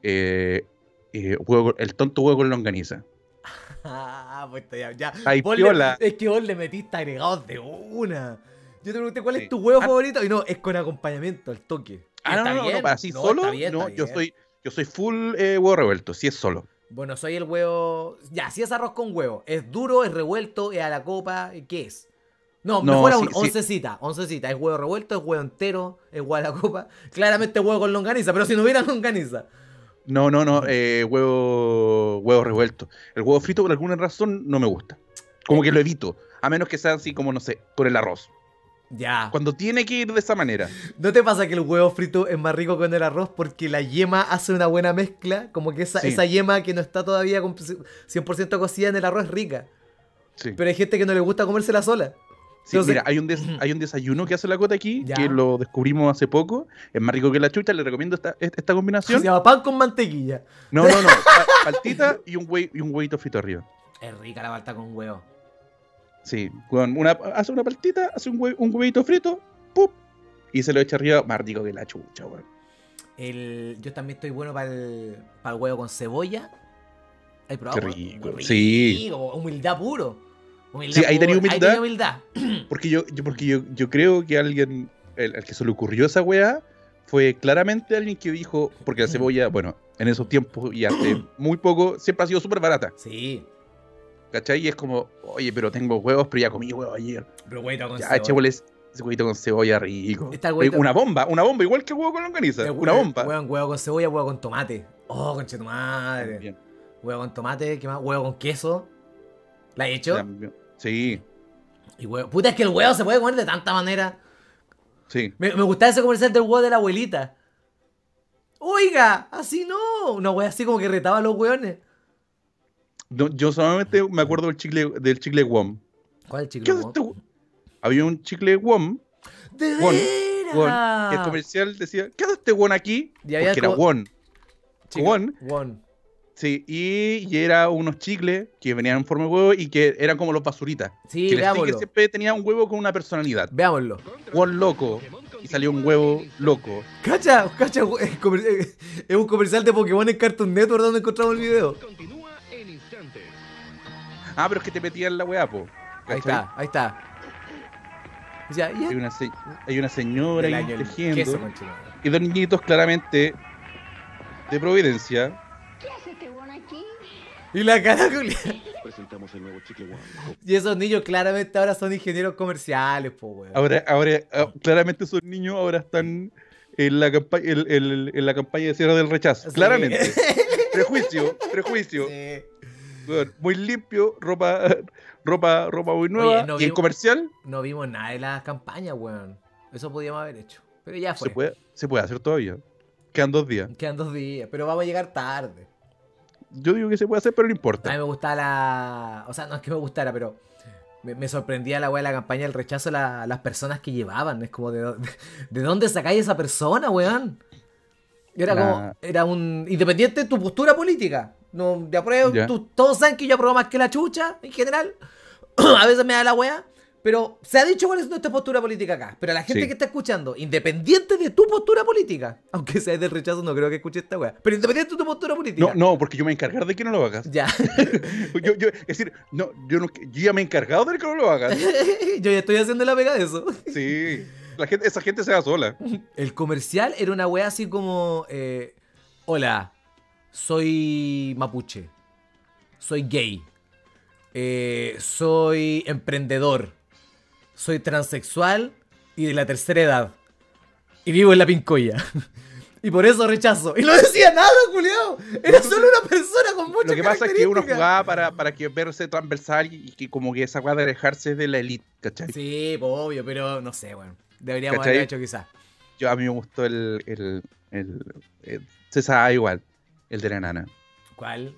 Eh, eh, huevo- el tonto huevo con longaniza. Ah, pues está ya. ya. Ay, Vos le- es que vos le metiste agregados de una. Yo te pregunté cuál Sí. es tu huevo Ah. favorito y no, es con acompañamiento, al toque. Ah, no, no, no, bien. no, así No, solo. está bien, no, yo bien. soy, yo soy full eh, huevo revuelto, si es solo. Bueno, soy el huevo. Ya, si es arroz con huevo. ¿Es duro, es revuelto, es a la copa? ¿Qué es? No, No, mejor aún, sí, sí. oncecita. Oncecita. ¿Es huevo revuelto? ¿Es huevo entero? ¿Es huevo a la copa? Claramente huevo con longaniza, pero si no hubiera longaniza. No, no, no, eh, huevo, huevo revuelto. El huevo frito por alguna razón no me gusta. Como que lo evito. A menos que sea así como, no sé, con el arroz. Ya. Cuando tiene que ir de esa manera. ¿No te pasa que el huevo frito es más rico con el arroz porque la yema hace una buena mezcla? Como que esa, Sí. esa yema que no está todavía con 100% cocida en el arroz es rica. Sí. Pero hay gente que no le gusta comérsela sola. Sí, Entonces- mira, hay un, des- hay un desayuno que hace la cota aquí, Ya. que lo descubrimos hace poco. Es más rico que la chucha, le recomiendo esta, esta Se combinación. llama pan con mantequilla. No, no, no. pa- Paltita y un, hue- y un huevito frito arriba. Es rica la palta con huevo. Sí, con una, hace una paltita, hace un, hue- un huevito frito, ¡pup! Y se lo echa arriba, más rico que la chucha, weón. El, yo también estoy bueno para el, para el huevo con cebolla. ¿Hay probado? Qué rico, Muy sí. rico, Humildad puro. Humildad Sí, ahí tenía humildad. humildad. Porque yo, yo- porque yo, yo creo que alguien, el, al que se le ocurrió esa weá, fue claramente alguien que dijo, porque la cebolla, bueno, en esos tiempos y hace muy poco, siempre ha sido súper barata. Sí, ¿Cachai? Y es como, oye, pero tengo huevos, pero ya comí huevos ayer. pero huevito con Ya, cebolla. ese huevito con cebolla rico. Está el huevito- Una bomba, una bomba, igual que huevo con longaniza. Una bomba. Huevo, huevo con cebolla, huevo con tomate. Oh, conche tu madre. Huevo con tomate, ¿qué más? Huevo con queso. ¿La he hecho? también. Sí, Y huevo. Puta, es que el huevo se puede comer de tanta manera. sí. Me, me gustaba ese comercial del huevo de la abuelita. Oiga, así no. Una wea así como que retaba a los hueones. No, yo solamente me acuerdo del chicle, del chicle WOM. ¿Cuál ¿Qué chicle? hace este Había un chicle WOM, ¡De Won! WON, que el comercial decía, ¿qué hace este WON aquí? Y había Porque era como- WON. Won. Sí, y, y era unos chicles que venían en forma de huevo y que eran como los basuritas. Sí, que el veámoslo. sticker siempre tenía un huevo con una personalidad. Veámoslo. Won loco. Y salió un huevo loco. Cacha, cacha, es, un comercial de Pokémon en Cartoon Network donde encontramos el video. Continúa en instantes. Ah, pero es que te metían la weá, po. Ahí está, ahí está. Ya, ya. Hay una, se- hay una señora ahí el tejiendo. y dos niñitos claramente de Providencia. Y la cara, Julia. Presentamos el nuevo chicle. Y esos niños claramente ahora son ingenieros comerciales, po, weón. Ahora, ahora, ah, claramente esos niños ahora están en la campaña, en, en- en la campaña de cierre del rechazo. Sí. Claramente. prejuicio, prejuicio. Sí. Weón, muy limpio, ropa, ropa, ropa muy nueva. Oye, no y en vi- comercial No vimos nada de las campañas, weón. Eso podíamos haber hecho. Pero ya fue. se puede, se puede hacer todavía. Quedan dos días. Quedan dos días, pero vamos a llegar tarde. Yo digo que se puede hacer, pero no A importa. mí me gustaba la. O sea, no es que me gustara, pero. Me, me sorprendía la weá de la campaña del rechazo la- las personas que llevaban. Es como, ¿de, de dónde sacáis esa persona, weón? Era La- como. Era un. Independiente de tu postura política. No, de apruebo. Tú- todos saben que yo apruebo más que la chucha, en general. a veces me da la weá. Pero se ha dicho cuál es nuestra postura política acá. Pero la gente Sí. que está escuchando, independiente de tu postura política, aunque sea del rechazo, no creo que escuche esta weá. Pero independiente de tu postura política. No, no, porque yo me voy a encargar de que no lo hagas. Ya. Yo, yo- es decir, no, yo, no, yo ya me he encargado de que no lo hagas. Yo ya estoy haciendo la pega de eso. Sí. La gente, esa gente se va sola. El comercial era una wea así como: eh, Hola, soy mapuche. Soy gay. eh, soy emprendedor. Soy transexual y de la tercera edad. Y vivo en la pincoya. Y por eso rechazo. Y no decía nada, culiao. Era solo una persona con muchas Lo que pasa es que uno jugaba para, para que verse transversal y, que como que esa de alejarse de la elite, ¿cachai? Sí, pues, obvio, pero no sé, bueno. Deberíamos ¿Cachai? haber hecho quizás. Yo a mí me gustó el, el, el, el- se sabe igual, el de la nana. ¿Cuál?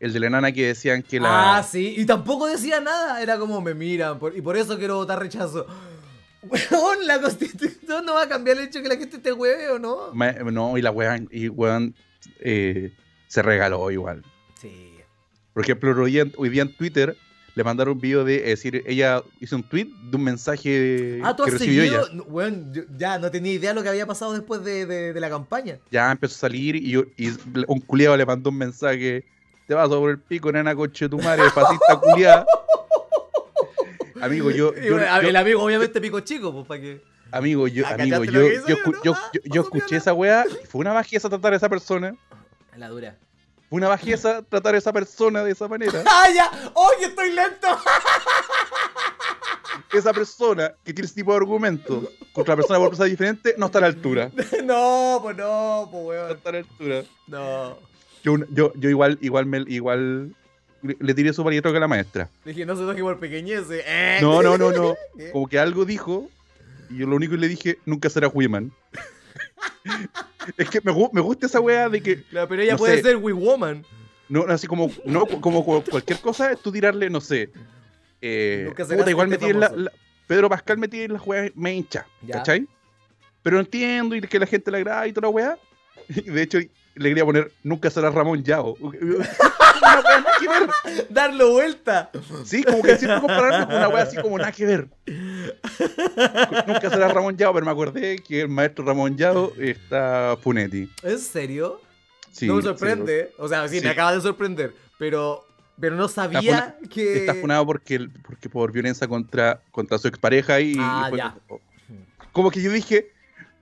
El de la nana que decían que la... Ah, sí, y tampoco decía nada, era como me miran, por- y por eso quiero votar rechazo. Weón, la constitución no va a cambiar el hecho de que la gente esté hueve o no. Ma- no, y la weá, y weón, eh, se regaló igual. Sí. Por ejemplo, hoy día, hoy día en Twitter le mandaron un video de, es decir, ella hizo un tweet de un mensaje Ah, tú que has recibió seguido. ella. No, Weón, yo ya no tenía idea de lo que había pasado después de, de- de la campaña. Ya empezó a salir y, y un culiado le mandó un mensaje. Te vas sobre el pico, nena, coche tu madre, fascista culiada. Amigo, yo, Y yo- bueno, yo- el amigo, obviamente, pico chico, pues para que. amigo, yo, Ah, amigo, ¿cachaste yo, hizo yo, yo, no? yo- yo- yo pasó escuché esa weá y fue una bajeza tratar a esa persona. La dura. Fue una bajeza tratar a esa persona de esa manera. ¡Ah, ya! ¡Oye, estoy lento! Esa persona que tiene ese tipo de argumentos contra la persona por cosas diferentes no está a la altura. no, pues no, pues No weón. está a la altura. No. Yo, yo, yo igual, igual, me, igual le, tiré su palietro que a la maestra. Dije, no se toque por pequeñez. Eh. No, no, no, no. ¿Qué? Como que algo dijo y yo lo único que le dije, nunca será Wiman. es que me, gu- me gusta esa weá de que, Claro, pero ella No puede sé. ser Wii Woman. no, así como, no, como cu- cualquier cosa, es tú tirarle, no sé, Eh, Nunca puta, igual en la, la- Pedro Pascal metí en la weá me hincha. ¿cachai? Pero entiendo y que la gente le agrada y toda la weá. Y de hecho, le quería poner nunca será Ramón Yao. Una weá nada que ver. Darlo vuelta. Sí, como que siempre compararlo con una weá así como nada que ver. Nunca será Ramón Yao, pero me acordé que el maestro Ramón Yao está Funetti. ¿En serio? Sí, no me sí, sorprende. o sea, sí, Sí. me acaba de sorprender. Pero, pero no sabía que. Está funado porque, porque por violencia contra, contra su expareja y, Ah, y fue- ya. como que yo dije,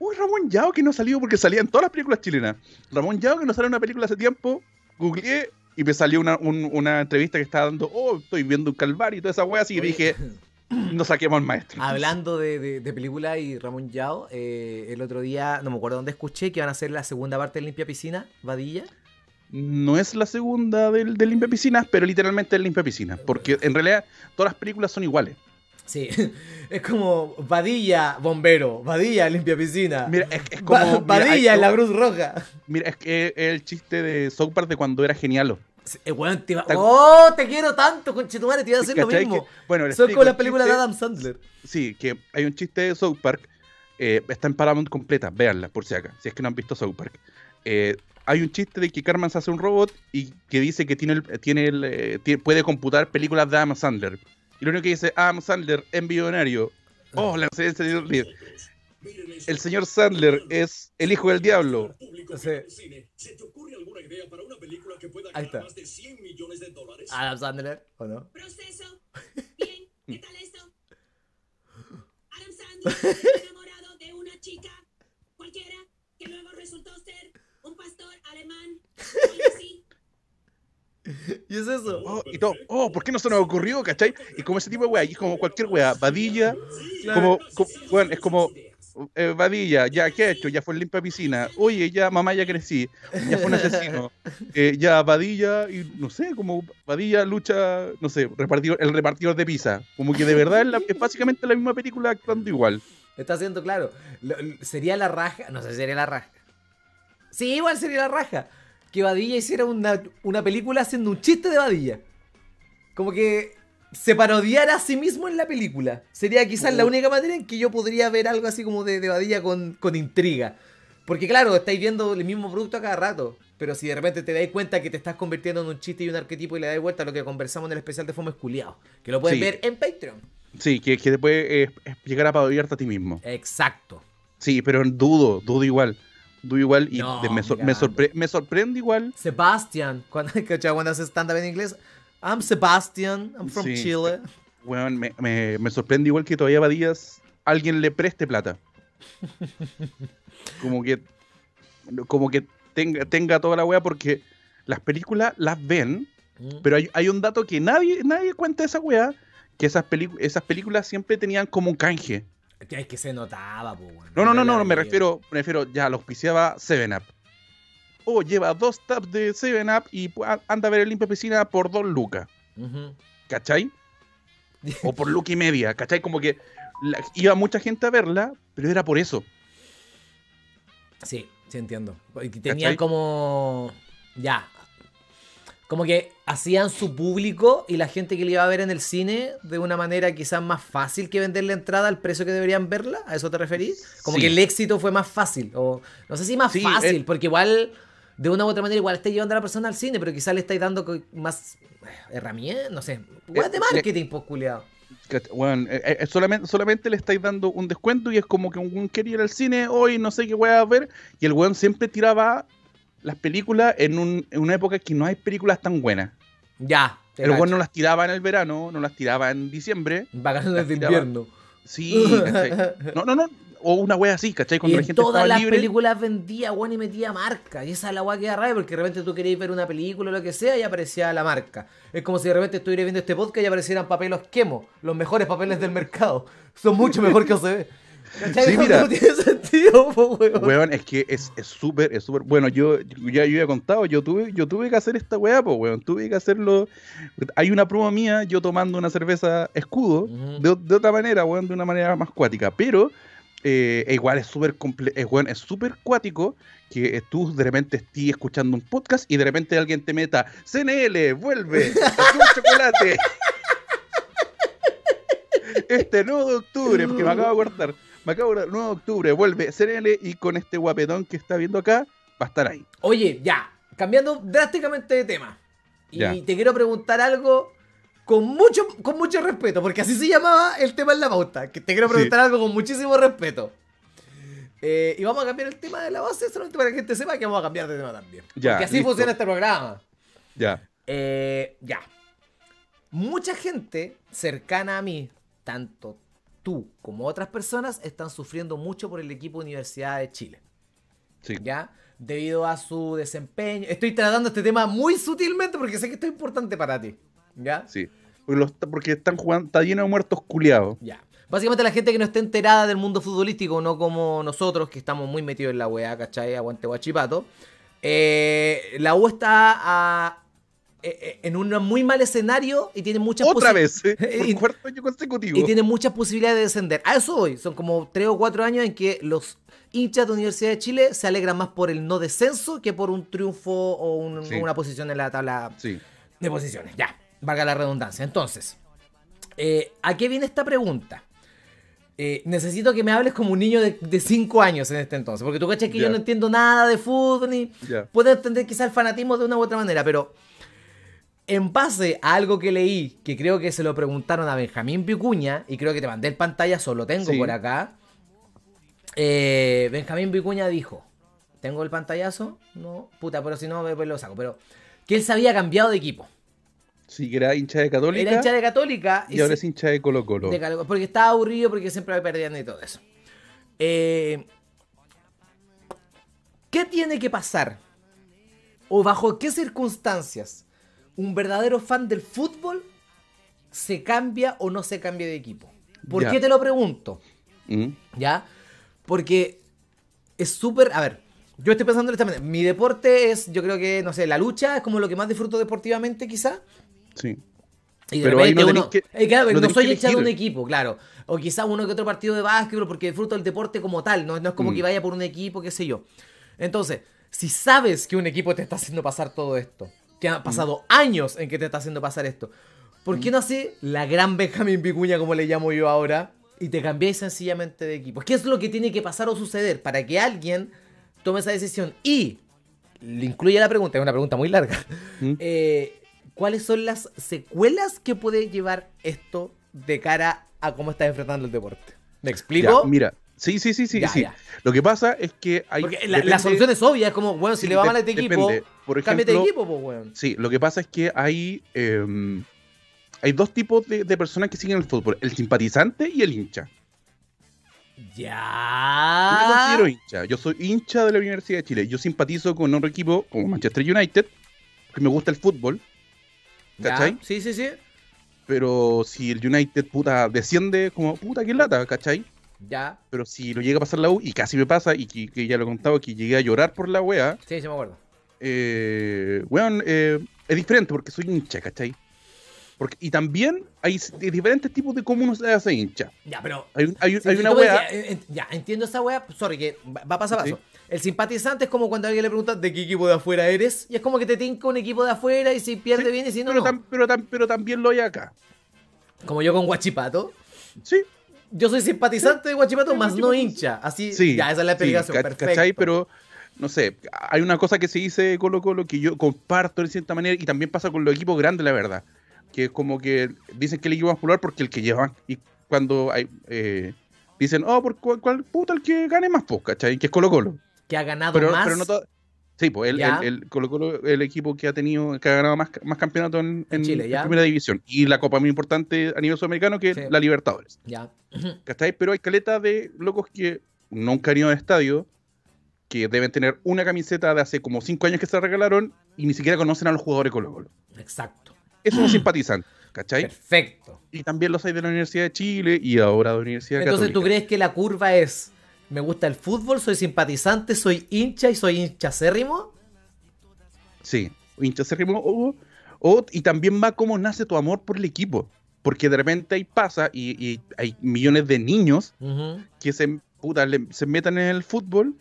uy, Ramón Yao que no salió porque salía en todas las películas chilenas. Ramón Yao que no salió en una película hace tiempo, googleé y me salió una, un- una entrevista que estaba dando, oh, estoy viendo un calvario y toda esa wea, así que dije, no saquemos al maestro. Hablando de, de, de película y Ramón Yao, eh, el otro día, no me acuerdo dónde escuché que van a hacer la segunda parte de Limpia Piscina, Vadilla. No es la segunda del, del Limpia Piscinas, pero literalmente es Limpia Piscinas, porque en realidad todas las películas son iguales. Sí, es como Vadilla, bombero, Vadilla, Limpia Piscina. Mira, es, es como... mira, Vadilla, en la Cruz Roja. Mira, es que es el chiste de South Park de cuando era genialo. Eh, weón, te iba- ¡Oh, te quiero tanto, conchetumare! Te iba a decir lo mismo. Que- bueno, Son como las el películas de. Adam Sandler. Sí, que hay un chiste de South Park. eh, está en Paramount completa, véanla por si acá, si es que no han visto South Park. Eh, hay un chiste de que Carmen se hace un robot y que dice que tiene el, tiene el, eh, tie- puede computar películas de Adam Sandler. Y lo único que dice Adam Sandler es millonario. Oh, la el señor Reed. El señor Sandler es el hijo del diablo. Sí. ¿Se te ocurre alguna idea para una película que pueda Ahí está. más de 100 millones de dólares? Adam Sandler, ¿o no? Proceso. Bien, ¿qué tal esto? Adam Sandler está enamorado de una chica cualquiera que luego resultó ser un pastor alemán o algo así. ¿Y es eso? Oh, y todo, oh, ¿por qué no se nos ocurrió, cachai? Y como ese tipo de weá, y es como cualquier weá, Vadilla, como, co- bueno, es como, eh, Vadilla, ya, ¿qué ha hecho? Ya fue limpia piscina, oye, ya, mamá, ya crecí, ya fue un asesino, Eh, ya, Vadilla, y no sé, como Vadilla lucha, no sé, repartidor, el repartidor de pizza, como que de verdad es, la- es básicamente la misma película actuando igual. Está haciendo claro. Lo- sería la raja. No sé sería la raja. Sí, igual sería la raja. Que Vadilla hiciera una, una película haciendo un chiste de Vadilla. Como que se parodiara a sí mismo en la película. Sería quizás la única manera en que yo podría ver algo así como de, de Vadilla con, con intriga. Porque claro, estáis viendo el mismo producto a cada rato. Pero si de repente te dais cuenta que te estás convirtiendo en un chiste y un arquetipo y le dais vuelta a lo que conversamos en el especial de Fome Esculiado. Que lo pueden Sí. ver en Patreon. Sí, que, que después eh, es llegar a parodiarte a ti mismo. Exacto. Sí, pero dudo, dudo igual. Dudo igual y No, de- me, sor- mira. me, sorpre- me sorprende igual. Sebastian, cuando, cuando hace stand-up en inglés, I'm Sebastian, I'm from Sí. Chile. Weón, me, me, me sorprende igual que todavía Badías alguien le preste plata. Como que como que tenga, tenga toda la weá porque las películas las ven, Mm. pero hay, hay un dato que nadie, nadie cuenta de esa weá, que esas, esas películas siempre tenían como un canje. Es que se notaba, po, weón. No, no, no, no, me refiero, me refiero, ya, lo auspiciaba 7-Up. O lleva dos tabs de 7-Up y anda a ver el limpia piscina por dos lucas. Ujú. ¿cachai? O por look y media, ¿cachai? Como que la- iba mucha gente a verla, pero era por eso. Sí, sí entiendo. Que ¿Cachai? como... Ya. Como que hacían su público y la gente que le iba a ver en el cine de una manera quizás más fácil que vender la entrada al precio que deberían verla. ¿A eso te referís? Como Sí. que el éxito fue más fácil. O no sé si más Sí, fácil, eh. porque igual de una u otra manera igual estáis llevando a la persona al cine, pero quizás le estáis dando más eh, herramientas, no sé. Weas de Eh, marketing, pues, culiao. Cach- weón, eh, eh, solamente, solamente le estáis dando un descuento y es como que un weón quería ir al cine hoy, no sé qué voy a ver. Y el weón siempre tiraba las películas en, un- en una época que no hay películas tan buenas. Ya. El weón no las tiraba en el verano, no las tiraba en diciembre. Vacaciones de tiraba- invierno. Sí, ¿cachai? No, no, no. O una wea así, ¿cachai? Y Cuando la en gente todas las libre. películas vendía, weón, y metía marca. Y esa es la weá que da rabia, porque de repente tú querías ver una película o lo que sea y aparecía la marca. Es como si de repente estuviera viendo este podcast y aparecieran papeles quemo, los mejores papeles del mercado. Son mucho mejor que OCB. No- mira. No tiene sentido, po, weón. Weón, es que es es súper, es súper. Bueno, yo ya yo había contado, yo tuve, yo tuve que hacer esta weá, pues, weón. Tuve que hacerlo. Hay una prueba mía, yo tomando una cerveza escudo, de, de otra manera, weón, de una manera más cuática. Pero eh, igual es súper comple es, weón, es súper cuático que eh, tú de repente estés escuchando un podcast y de repente alguien te meta CNL, vuelve, un chocolate. Este 9 de octubre, porque me acabo de cortar. De 9 de octubre, vuelve CNL y con este guapetón que está viendo acá, va a estar ahí. Oye, ya, cambiando drásticamente de tema. Y Ya. te quiero preguntar algo con mucho, con mucho respeto, porque así se llamaba el tema en la pauta. Que te quiero Sí. preguntar algo con muchísimo respeto. Eh, y vamos a cambiar el tema de la base solamente para que la gente sepa que vamos a cambiar de tema también. Ya, porque así listo. funciona este programa. Ya. Eh, ya. Mucha gente cercana a mí, tanto tú como otras personas, están sufriendo mucho por el equipo Universidad de Chile. Sí. ¿Ya? Debido a su desempeño. Estoy tratando este tema muy sutilmente porque sé que esto es importante para ti. ¿Ya? Sí. Porque, los- porque están jugando, está lleno de muertos culiados. Ya. Básicamente la gente que no esté enterada del mundo futbolístico, no como nosotros que estamos muy metidos en la weá, ¿cachai? Aguante guachipato. Eh, la U está a- en un muy mal escenario y tiene muchas Otra posi- vez, ¿eh? Por cuarto año consecutivo. Y tiene muchas posibilidades de descender. A eso hoy. Son como 3 o 4 años en que los hinchas de Universidad de Chile se alegran más por el no descenso que por un triunfo o un- Sí. una posición en la tabla Sí. de posiciones. Ya, valga la redundancia. Entonces, eh, ¿a qué viene esta pregunta? Eh, necesito que me hables como un niño de 5 años en este entonces. Porque tú cachas que yo no entiendo nada de fútbol ni. Puedo entender quizá el fanatismo de una u otra manera, pero en base a algo que leí, que creo que se lo preguntaron a Benjamín Vicuña, y creo que te mandé el pantallazo, lo tengo Sí. por acá. eh, Benjamín Vicuña dijo: ¿Tengo el pantallazo? No, puta, pero si no, después lo saco. Pero que él se había cambiado de equipo. Sí, que era hincha de Católica Era hincha de Católica y ahora se- es hincha de Colo Colo. de porque estaba aburrido, porque siempre perdían y todo eso. Eh, ¿Qué tiene que pasar? ¿O bajo qué circunstancias un verdadero fan del fútbol se cambia o no se cambia de equipo? ¿Por Ya. qué te lo pregunto? ¿Mm? ¿Ya? Porque es súper... A ver, yo estoy pensando esta manera. Mi deporte es, yo creo que, no sé, la lucha es como lo que más disfruto deportivamente quizá. Sí. Y de Pero ahí no uno. que- Eh, claro, no no, soy hincha de un equipo, claro. O quizás uno que otro partido de básquetbol porque disfruto el deporte como tal. No, no es como Mm. que vaya por un equipo, qué sé yo. Entonces, si sabes que un equipo te está haciendo pasar todo esto, que Mm. han pasado años en que te está haciendo pasar esto, ¿por qué no hace la gran Benjamín Vicuña, como le llamo yo ahora, y te cambiáis sencillamente de equipo? ¿Qué es lo que tiene que pasar o suceder para que alguien tome esa decisión? Y le incluye la pregunta, es una pregunta muy larga. ¿Mm? Eh, ¿Cuáles son las secuelas que puede llevar esto de cara a cómo estás enfrentando el deporte? ¿Me explico? Ya, mira, sí, sí, sí, sí, Ya, sí. ya. Lo que pasa es que hay. Porque la, la depende- solución es obvia, es como, bueno, si Sí, le va mal a este equipo, depende. Por de equipo, pues, weón. Sí, lo que pasa es que hay. eh, hay dos tipos de, de personas que siguen el fútbol: el simpatizante y el hincha. Yo me Ya. considero hincha. Yo soy hincha de la Universidad de Chile. Yo simpatizo con otro equipo como Manchester United, que me gusta el fútbol. Ya, ¿Cachai? Sí, sí, sí. Pero si el United, puta, desciende, como puta, qué lata, ¿cachai? Ya. Pero si lo llega a pasar la U, y casi me pasa, y que, que ya lo he contado, que llegué a llorar por la wea, Sí, sí me acuerdo. Eh, weón, eh, es diferente porque soy hincha, ¿cachai? Porque, y también hay diferentes tipos de cómo uno se hace hincha. Ya, pero. Hay, hay si- hay una wea. decías, eh, eh, ya, entiendo esa wea. Sorry, que va paso a paso. Sí. El simpatizante es como cuando alguien le pregunta de qué equipo de afuera eres. Y es como que te tinca un equipo de afuera y si pierde Sí, bien y si no, pero, no. tam- pero, tam- pero también lo hay acá. Como yo con Guachipato. Sí, Yo soy simpatizante de Guachipato, Sí, más no hincha. Así, sí. ya, esa es la sí, explicación. ca- perfecto. ¿Cachai? Pero, no sé, hay una cosa que se dice Colo Colo que yo comparto de cierta manera y también pasa con los equipos grandes, la verdad. Que es como que dicen que el equipo más popular porque el que llevan. Y cuando hay, eh, dicen, oh, por cuál, cuál puta el que gane más, pues, ¿cachai? Que es Colo Colo. Que ha ganado Pero, más. pero no todo. Sí, pues el, el, el Colo Colo el equipo que ha tenido, que ha ganado más, más campeonatos en, Chile, en primera división. Y la copa muy importante a nivel sudamericano que Sí. es la Libertadores. Ya. ¿Cachai? Pero hay caleta de locos que nunca han ido al estadio, que deben tener una camiseta de hace como cinco años que se la regalaron y ni siquiera conocen a los jugadores de Colo Colo. Exacto. Eso no simpatizan, ¿cachai? Perfecto. Y también los hay de la Universidad de Chile y ahora de la Universidad Entonces, Católica. ¿tú crees que la curva es: me gusta el fútbol, soy simpatizante, soy hincha y soy hinchacérrimo? Sí, hincha acérrimo, o, o- y también va cómo nace tu amor por el equipo. Porque de repente ahí pasa y, y hay millones de niños que se, puta, le- se metan en el fútbol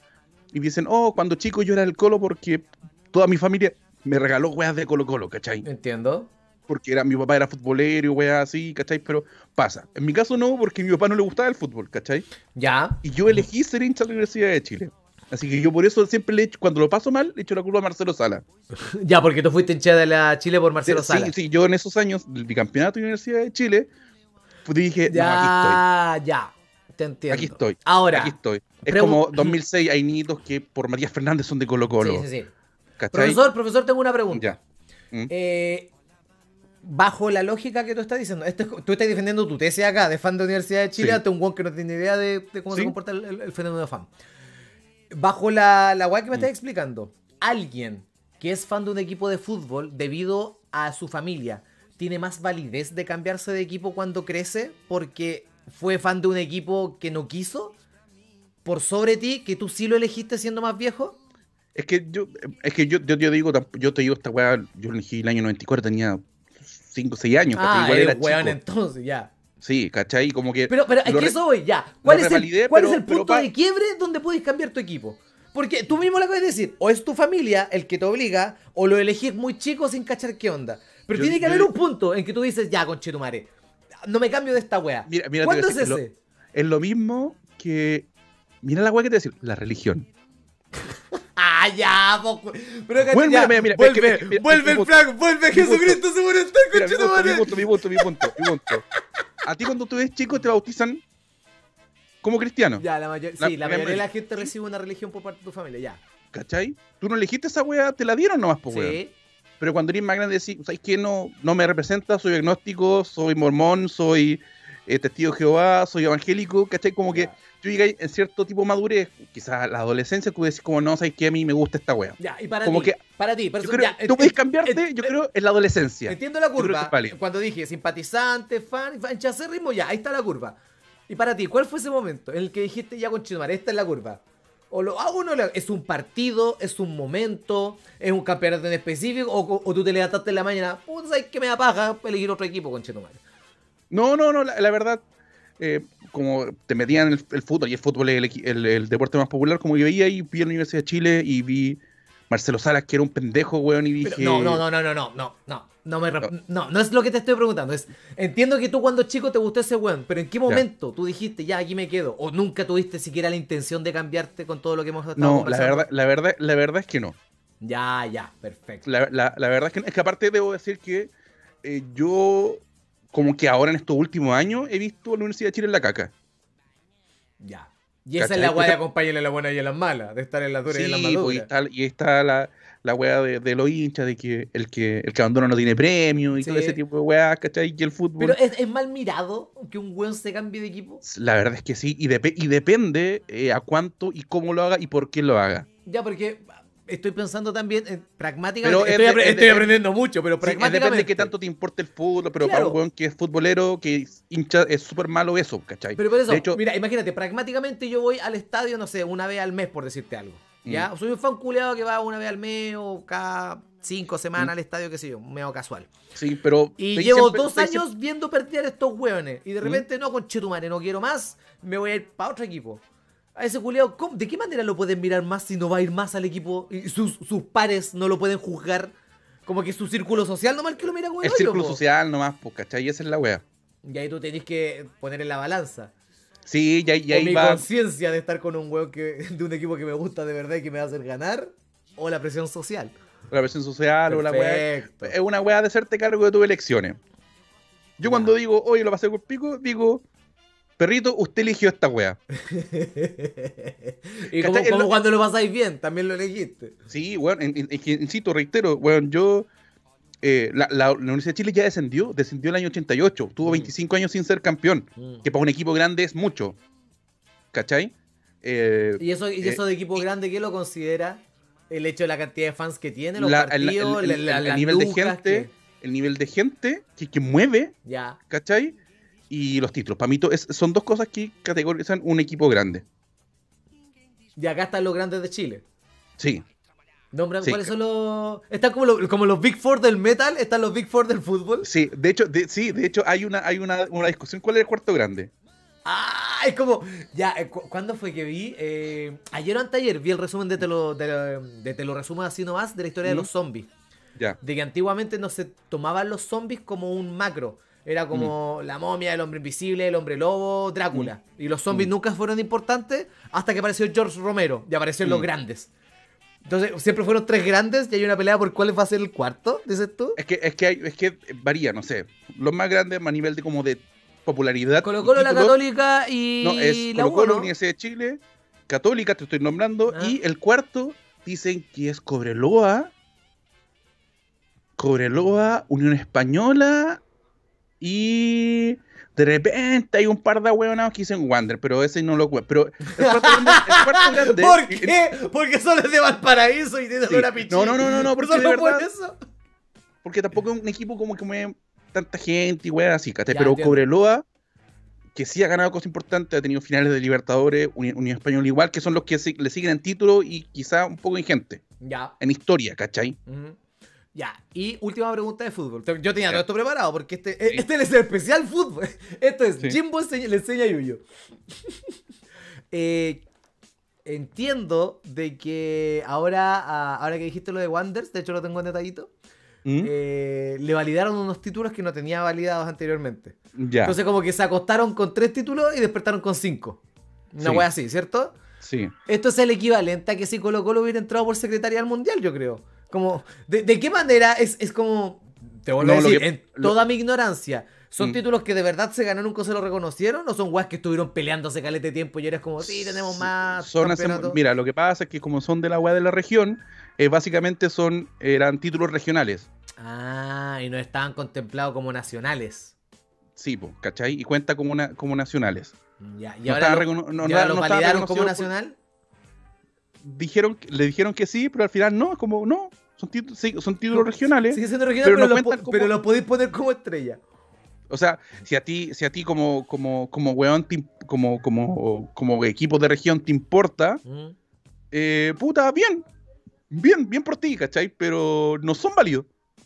y dicen, oh, cuando chico yo era el Colo porque toda mi familia me regaló weas de Colo Colo, ¿cachai? Entiendo. porque era, mi papá era futbolero, weá, así, ¿cachai? Pero pasa. En mi caso no, porque a mi papá no le gustaba el fútbol, ¿cachai? Ya. Y yo elegí ser hincha de la Universidad de Chile. Así que yo por eso siempre le echo, cuando lo paso mal, le echo la culpa a Marcelo Sala. Ya, porque tú fuiste hincha de la Chile por Marcelo sí, Sala. sí, yo en esos años del bicampeonato de la Universidad de Chile, pues dije, no, aquí Ya, ya. Te estoy. entiendo. Aquí estoy. Ahora. Aquí estoy. Es Pregu- como 2006, hay niños que por Matías Fernández son de Colo Colo. Sí, sí, sí. ¿Cachai? Profesor, profesor, tengo una pregunta. Ya. Mm. Eh, bajo la lógica que tú estás diciendo, esto es- tú estás defendiendo tu tesis acá de fan de Universidad de Chile Sí. ante un guan que no tiene idea de, de cómo se comporta el, el- el fenómeno de fan. Bajo la, la weá que me Mm. estás explicando, alguien que es fan de un equipo de fútbol debido a su familia, ¿tiene más validez de cambiarse de equipo cuando crece porque fue fan de un equipo que no quiso? Por sobre ti, que tú sí lo elegiste siendo más viejo? Es que yo, es que yo, yo, yo digo, yo te digo esta weá, yo elegí el año 94, tenía 5 o 6 años. Ah, Igual era weón chico. entonces, ya. Sí, ¿cachai? Como que. Pero, pero es que eso voy, ya. ¿Cuál, es el, cuál pero- es el punto pa- de quiebre donde puedes cambiar tu equipo? Porque tú mismo acabas de decir, o es tu familia el que te obliga, o lo elegís muy chico sin cachar qué onda. Pero Yo- tiene que yo- haber un punto en que tú dices, ya, conchetumare, no me cambio de esta wea. Mira, mira, ¿Cuándo es ese? Es lo mismo que. Mira la weá que te voy a decir, la religión. Ah, ya, pero cacha, Bueno, ya, mira, mira, vuelve, que- mira, vuelve el Frank, vuelve Jesucristo, se muere Mira, mi punto, mi punto, mi punto, mi punto, mi punto. A ti cuando tú eres chico te bautizan como cristiano. Ya, la mayor- La- sí, la la mayoría de la gente recibe una religión por parte de tu familia, ya. ¿Cachai? Tú no elegiste esa weá, te la dieron nomás, pues weón. Sí. Pero cuando eres más grande decís, ¿sabes qué? No, no me representa, soy agnóstico, soy mormón, soy eh, testigo de Jehová, soy evangélico, ¿cachai? Como que tú llegas en cierto tipo de madurez, quizás la adolescencia, tú decís como, no, ¿sabes qué? A mí me gusta esta wea. Ya, y para Como ti, que- para ti, tú ent- puedes cambiarte, ent- yo creo, en la adolescencia. Entiendo la que curva. Cuando dije simpatizante, fan, fan ritmo, ya, ahí está la curva. Y para ti, ¿cuál fue ese momento en el que dijiste ya con Chidomar, esta es la curva? O lo hago o no lo hago? ¿Es un partido? ¿Es un momento? ¿Es un campeonato en específico? ¿O, o tú te levantaste en la mañana? Puta, ¿sabes que me da paja elegir otro equipo con Chidomar? No, no, no, la, la verdad, eh, como te metían en el, el fútbol, y el fútbol es el, equi- el- el deporte más popular, como yo veía y vi en la Universidad de Chile y vi Marcelo Salas, que era un pendejo, weón, y dije... Pero no, no, no, no, no, no, no, no. No, me no, no es lo que te estoy preguntando. Es, entiendo que tú cuando chico te gustó ese weón, pero ¿en qué momento tú dijiste, ya, aquí me quedo? ¿O nunca tuviste siquiera la intención de cambiarte con todo lo que hemos estado No, la verdad, la verdad, la verdad es que no. Ya, ya, perfecto. La, la- la verdad es que, no. es que aparte debo decir que eh, yo, como que ahora en estos últimos años, he visto a la Universidad de Chile en la caca. Ya. Y esa ¿Cachai? es la weá de acompañarle en la buena y en las malas, de estar en las duras y en las Sí, pues, y maduras. está, y está la, la weá de, de los hinchas, de que el que el que abandona no tiene premio y todo ese tipo de weá, ¿cachai? Y el fútbol. Pero ¿es, es mal mirado que un weón se cambie de equipo. La verdad es que sí, y, depe- y depende eh, a cuánto y cómo lo haga y por qué lo haga. Ya, porque estoy pensando también en, pragmáticamente. Pero estoy, de- apre- es de- estoy aprendiendo mucho, pero Sí, es depende pragmáticamente. de qué tanto te importa el fútbol, pero para Claro. un weón que es futbolero, que es hincha, es súper malo eso, ¿cachai? Pero por eso, de hecho, mira, imagínate, pragmáticamente yo voy al estadio, no sé, una vez al mes, por decirte algo. ¿Ya? Mm. Soy un fan culeado que va una vez al mes o cada cinco semanas Mm. al estadio, qué sé yo, medio casual. sí, pero... Y llevo siempre- dos años siempre- viendo perder a estos hueones. Y de ¿Mm? repente, no, con Chetumare, no quiero más, me voy a ir para otro equipo. A ese culeado, ¿cómo- ¿de qué manera lo pueden mirar más si no va a ir más al equipo? Y sus, sus pares no lo pueden juzgar. Como que su círculo social nomás que lo mira como el El círculo social nomás, pues, ¿cachai? Y esa es la wea. Y ahí tú tenés que poner en la balanza. Sí, y ahí, y o mi va... conciencia de estar con un hueón que, de un equipo que me gusta de verdad y que me va a hacer ganar. O la presión social. la presión social o la weá. Es una weá de hacerte cargo de tus elecciones. Yo Ya. cuando digo, oye, lo pasé con pico, digo, perrito, usted eligió esta weá. y como, ¿Cachai? Es como lo- cuando lo pasáis bien, también lo elegiste. Sí, weón, en- en- insisto, reitero, weón, yo. eh, la, la- la Universidad de Chile ya descendió, descendió el año 88, tuvo Mm. 25 años sin ser campeón, que para un equipo grande es mucho. ¿Cachai? Eh, ¿Y eso, y eh, eso de equipo grande qué lo considera? El hecho de la cantidad de fans que tiene, los la- el, partidos, el- el- el las nivel de gente, el nivel de gente que, que mueve, Ya. ¿cachai? Y los títulos. Para mí es- son dos cosas que categorizan un equipo grande. Y acá están los grandes de Chile. Sí. Nombran Sí. cuáles son los. Están como, los- como los Big Four del metal, están los Big Four del fútbol. Sí, de hecho, de, sí, de hecho hay una, hay una, una discusión. ¿Cuál es el cuarto grande? Ah, es como. Ya, eh, cu- ¿cuándo fue que vi? Eh, ayer o anteayer vi el resumen de te lo, de, te lo resumo así nomás de la historia de los zombies. Ya. de que antiguamente no se tomaban los zombies como un macro. Era como Mm. la momia, el hombre invisible, el hombre lobo, Drácula. Y los zombies nunca fueron importantes hasta que apareció George Romero y aparecieron los Mm. grandes. Entonces, siempre fueron tres grandes y hay una pelea por cuál va a ser el cuarto, dices tú. Es que, es que hay, es que varía, no sé. Los más grandes a nivel de como de popularidad. Colo Colo, la Católica y No, es la Colo Colo. Universidad de Chile, Católica, te estoy nombrando. Ah. Y el cuarto dicen que es Cobreloa, Cobreloa, Unión Española y de repente hay un par de huevonados que dicen Wander, pero ese no lo cuento. Pero el cuarto grande, el cuarto grande- ¿Por qué? Porque son los de Valparaíso y tienen Sí. una pichita. No, no, no, no, no, porque Solo de por verdad- eso. porque tampoco es un equipo como que mueve tanta gente y weas así, ¿cachai? Pero entiendo. Cobreloa, que sí ha ganado cosas importantes, ha tenido finales de Libertadores, Uni- Unión Española igual, que son los que le siguen en título y quizá un poco en gente, Ya. en historia, ¿cachai? Ujú. Ya, y última pregunta de fútbol. Yo tenía todo esto preparado porque este, Sí. este es el especial fútbol. Esto es Sí. Jimbo enseña- le enseña a Yuyo. Eh, entiendo de que ahora, ah, ahora que dijiste lo de Wanders, de hecho lo tengo en detallito, ¿Mm? eh, le validaron unos títulos que no tenía validados anteriormente. ya, Entonces como que se acostaron con tres títulos y despertaron con cinco. Una Sí. wea así, ¿cierto? sí. Esto es el equivalente a que si Colo Colo hubiera entrado por secretaria al mundial, yo creo. Como, ¿de, de qué manera es, es como. Te vuelvo No, a decir, que- en lo- toda mi ignorancia, ¿son Mm. títulos que de verdad se ganaron, nunca se lo reconocieron? ¿O son weas que estuvieron peleándose calete de tiempo y eres como, sí, tenemos más. Son hace- campeonatos"? mira, lo que pasa es que como son de la wea de la región, eh, básicamente son eran títulos regionales. Ah, y no estaban contemplados como nacionales. Sí, po, ¿cachai? Y cuenta como, una, como nacionales. Ya, y No ahora, lo, no- y ahora no- lo validaron como reconocido por- nacional. Dijeron, le dijeron que sí, pero al final no, es como, no, son, títulos sí, son títulos regionales. Siendo regional, pero pero, no como- pero lo podéis poner como estrella. O sea, si a ti, si a ti como, como, como weón, te como, como, como equipo de región te importa, Mm. eh, puta, bien. Bien, bien por ti, ¿cachai? Pero no son válidos.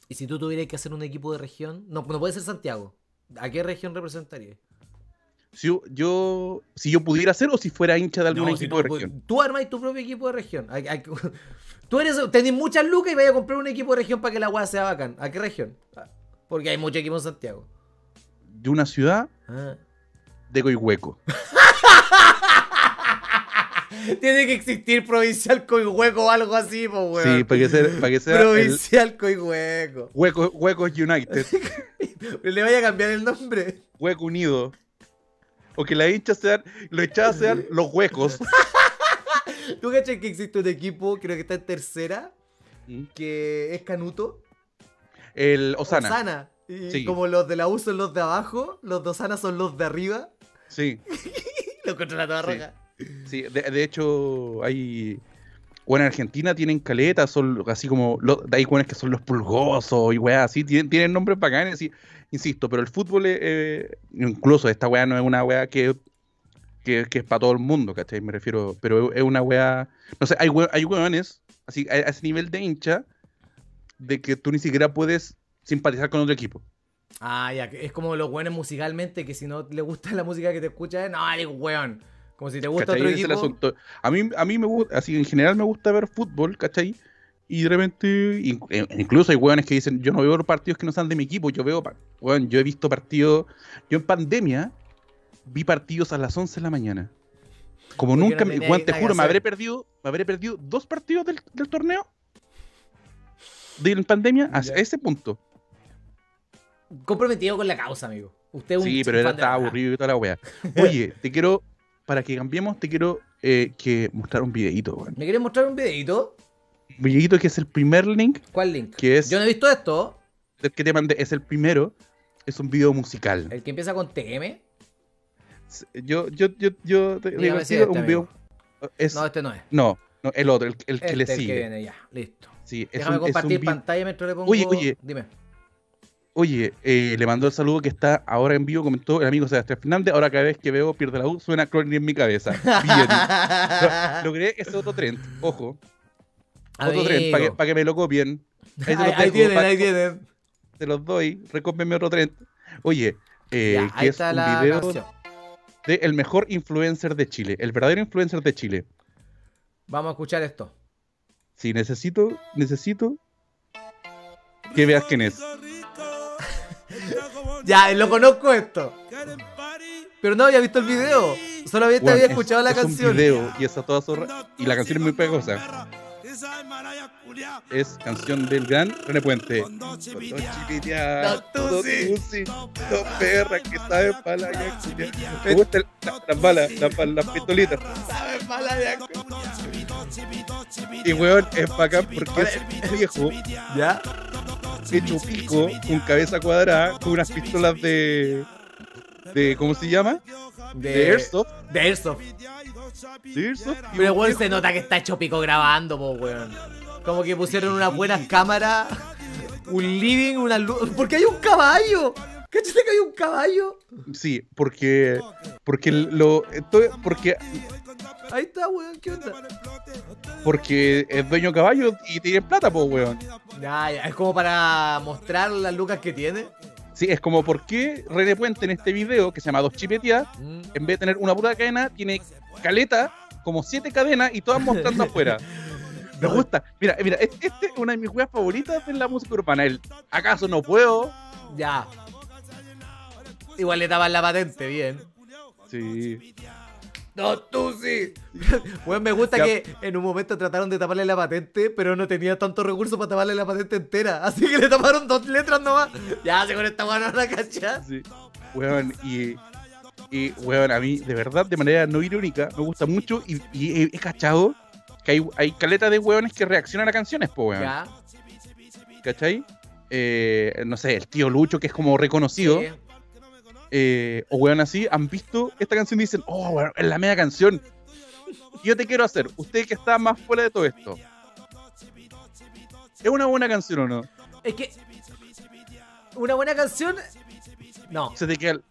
Y si tú tuvieras que hacer un equipo de región, no, no puede ser Santiago. ¿A qué región representaría? Si yo, yo- si yo pudiera hacer o si fuera hincha de algún No, si equipo de región. tú armáis tu propio equipo de región. Tú eres, tenés muchas lucas y vais a comprar un equipo de región para que la weá sea bacán. ¿A qué región? Ah, Porque hay muchos equipos en Santiago. De una ciudad Ah. de Coihueco. Tiene que existir Provincial Coihueco o algo así, pues weón. Sí, para que sea, para que sea el Provincial Coihueco. Hueco, Huecos United, Le vaya a cambiar el nombre. Hueco Unido. O que las hinchas sean, los hinchadas sean los huecos. ¿Tú cachas que existe un equipo, creo que está en tercera, que es Canuto? El Osana. Osana. Y Sí. como los de la U son los de abajo, los de Osana son los de arriba. Sí, Los contra la toda Sí. roja. sí. De, de hecho, hay. Bueno, en Argentina tienen caletas, son así como. Los, hay buenos que son los pulgosos y weas así. Tienen, tienen nombres bacanes, y, insisto, pero el fútbol, es, eh, incluso esta wea no es una wea que, que, que es para todo el mundo, ¿cachai? Me refiero. Pero es una wea. No sé, hay, we- hay weones, así, a, a ese nivel de hincha, de que tú ni siquiera puedes simpatizar con otro equipo. Ah, ya, es como los buenos musicalmente, que si no le gusta la música que te escuchas, no, eres weón. Como si te gusta ¿cachai? otro es el equipo. asunto. A mí, a mí me gusta, así en general me gusta ver fútbol, ¿cachai? Y de repente, eh, incluso hay hueones que dicen, yo no veo partidos que no sean de mi equipo, yo veo, hueón, yo he visto partidos, yo en pandemia vi partidos a las 11 de la mañana. Como Porque nunca, no me, hueón, te juro, me habré perdido, me habré perdido dos partidos del, del torneo de en pandemia a ese punto. Comprometido con la causa, amigo. Usted es un Sí, pero era, estaba aburrido y toda la wea. Oye, te quiero, para que cambiemos, te quiero eh, que mostrar un videito, weón. ¿Me quieres mostrar un videito? Un videito que es el primer link ¿Cuál link? que es Yo no he visto esto. el que te mandé, es el primero, es un video musical. El que empieza con TM. Yo, yo, yo, yo te digo, si este, un video. Es, No, no, este no es. no, el otro, el, el que Este, le el que sigue. viene, ya, listo. Sí, es Déjame un- es compartir pantalla mientras le pongo. Oye, oye. Dime. Oye, eh, le mandó el saludo que está ahora en vivo, comentó el amigo Sebastián Fernández. Ahora cada vez que veo pierde la U, suena Clooney en mi cabeza. Bien. Lo- Logré ese otro trend, ojo. Otro trend, para que, pa' que me lo copien. Ahí, Ahí, ahí tienen, ahí tienen. Te los doy, recópenme otro trend. Oye, eh, Ya, que ahí es está un la video canción. De el mejor influencer de Chile, el verdadero influencer de Chile. Vamos a escuchar esto. Sí, necesito, necesito. que veas quién es. Ya, lo conozco esto. Pero no había visto el video. Solamente Weón, había es- escuchado la es canción. un video y esa toda zorra. Y la canción es muy pegajosa. Es canción del gran René Puente. Con dos chiquiteadas, Dos dos tusi. tusi, dos perras que saben para la yaculia. Me gustan la- las balas, las, pistolitas. Y weón, es bacán porque es viejo ¿Ya? hecho pico, con cabeza cuadrada, con unas pistolas de. de ¿Cómo se llama? De. De Airsoft. De Airsoft. Pero weón se nota que está hecho pico grabando, po, weón. Como que pusieron unas buenas cámaras, un living, una luz. Porque hay un caballo. ¿Cachate que hay un caballo? Sí, porque. Porque lo. porque. Ahí está, weón, ¿qué onda? Porque es dueño de caballo y tiene plata, pues, weón. Ya, ya, es como para mostrar las lucas que tiene. Sí, es como por qué René Puente en este video, que se llama Dos Chipeteadas, Mm. en vez de tener una pura cadena, tiene caleta, como siete cadenas y todas mostrando afuera. Me gusta. Mira, mira, este este es una de mis juegas favoritas de la música urbana. El ¿Acaso no puedo? Ya. Igual le daban la patente, bien. Sí. No, tú sí. Weón, me gusta que en un momento trataron de taparle la patente, pero no tenía tantos recursos para taparle la patente entera. Así que le taparon dos letras nomás. Ya, se con esta weón no la cachas. Sí. Weón, y, y, weón, a mí, de verdad, de manera no irónica, me gusta mucho y, y he, he cachado que hay, hay caleta de weones que reaccionan a canciones, po, weón. Ya. ¿Cachai? Eh, no sé, el tío Lucho, que es como reconocido, Sí. Eh, o weón así, han visto esta canción y dicen, oh, weón, es la media canción. Yo te quiero hacer, usted que está más fuera de todo esto, ¿es una buena canción o no? Es que. Una buena canción. No, Se te queda. el-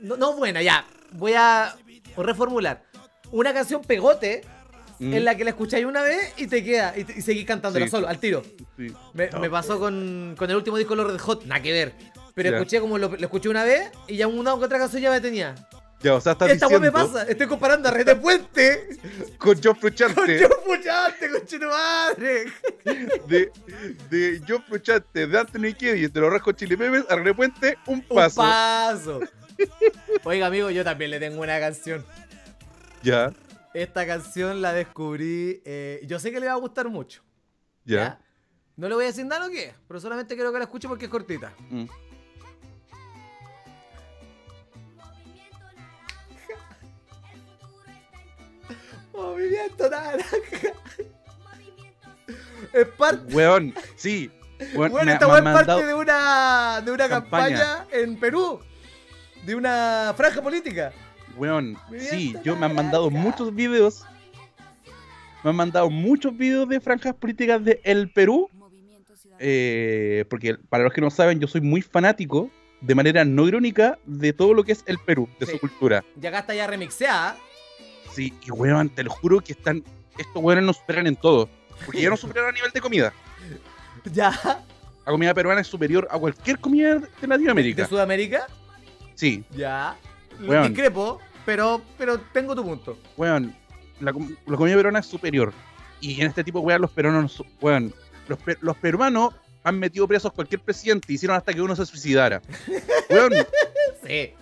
no, no buena, ya. Voy a reformular. Una canción pegote Mm, en la que la escucháis una vez y te queda. Y, te- y seguís cantándola Sí. solo, al tiro. sí. Me, me pasó con, con el último disco de los Red Hot, nada que ver. Pero Ya. escuché como lo, lo escuché una vez y ya una otra canción ya me tenía. Ya, o sea, estás Esta weá me diciendo pasa, estoy comparando a Red de Puente con John con Frusciante, John Puchante, con Chino Madre. de, de John Frusciante, de Anthony Kiedis, de los Rascos Chili Peppers, a René Puente, un Un paso. paso. Oiga, amigo, yo también le tengo una canción. Ya, Esta canción la descubrí. eh, yo sé que le va a gustar mucho. ya. No le voy a decir nada que es, pero solamente quiero que la escuche porque es cortita. Mm. Movimiento naranja. Es parte. Weón, sí. Weón, Bueno, esta es parte de una, de una campaña. Campaña. en Perú. De una franja política. Weón, sí, yo me han mandado muchos videos. Me han mandado muchos videos de franjas políticas de El Perú. eh, porque para los que no saben, yo soy muy fanático, de manera no irónica, de todo lo que es el Perú, de Sí. su cultura. Y acá está ya remixeada. Sí, y weón, te lo juro que están. Estos weones nos superan en todo. Porque ya nos superaron a nivel de comida. Ya. La comida peruana es superior a cualquier comida de De Latinoamérica. Sudamérica. Sí, Ya. Weón. Discrepo, pero, pero tengo tu punto. weón, la, com- la comida peruana es superior. Y en este tipo de weas los peruanos, weón, los, los peruanos han metido presos cualquier presidente y hicieron hasta que uno se suicidara. Weón, Sí.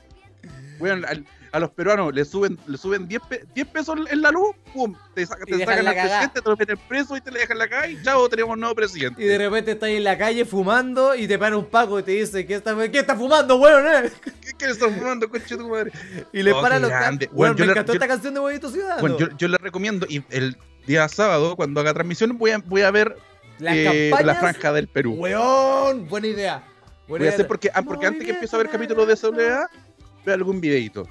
weón, al- a los peruanos le suben, le suben 10, pe- 10 pesos en la luz, pum, te, saca- te sacan la al presidente, te lo meten preso y te le dejan la calle y chao, tenemos un nuevo presidente. Y de repente estás en la calle fumando y te para un paco y te dice, ¿qué está, qué está fumando, weón? eh?" ¿Qué, qué le están fumando, coche tu madre? Y le Oh, para los grande. Weón, yo me le- encantó esta canción de Movimiento Ciudadano. Bueno, yo, yo les recomiendo y el día sábado, cuando haga transmisión, voy a, voy a ver Las eh, la franja del Perú. Weón, buena idea. Buena Voy a hacer porque, ah, porque antes que empiezo a ver capítulos de Soledad, veo algún videito.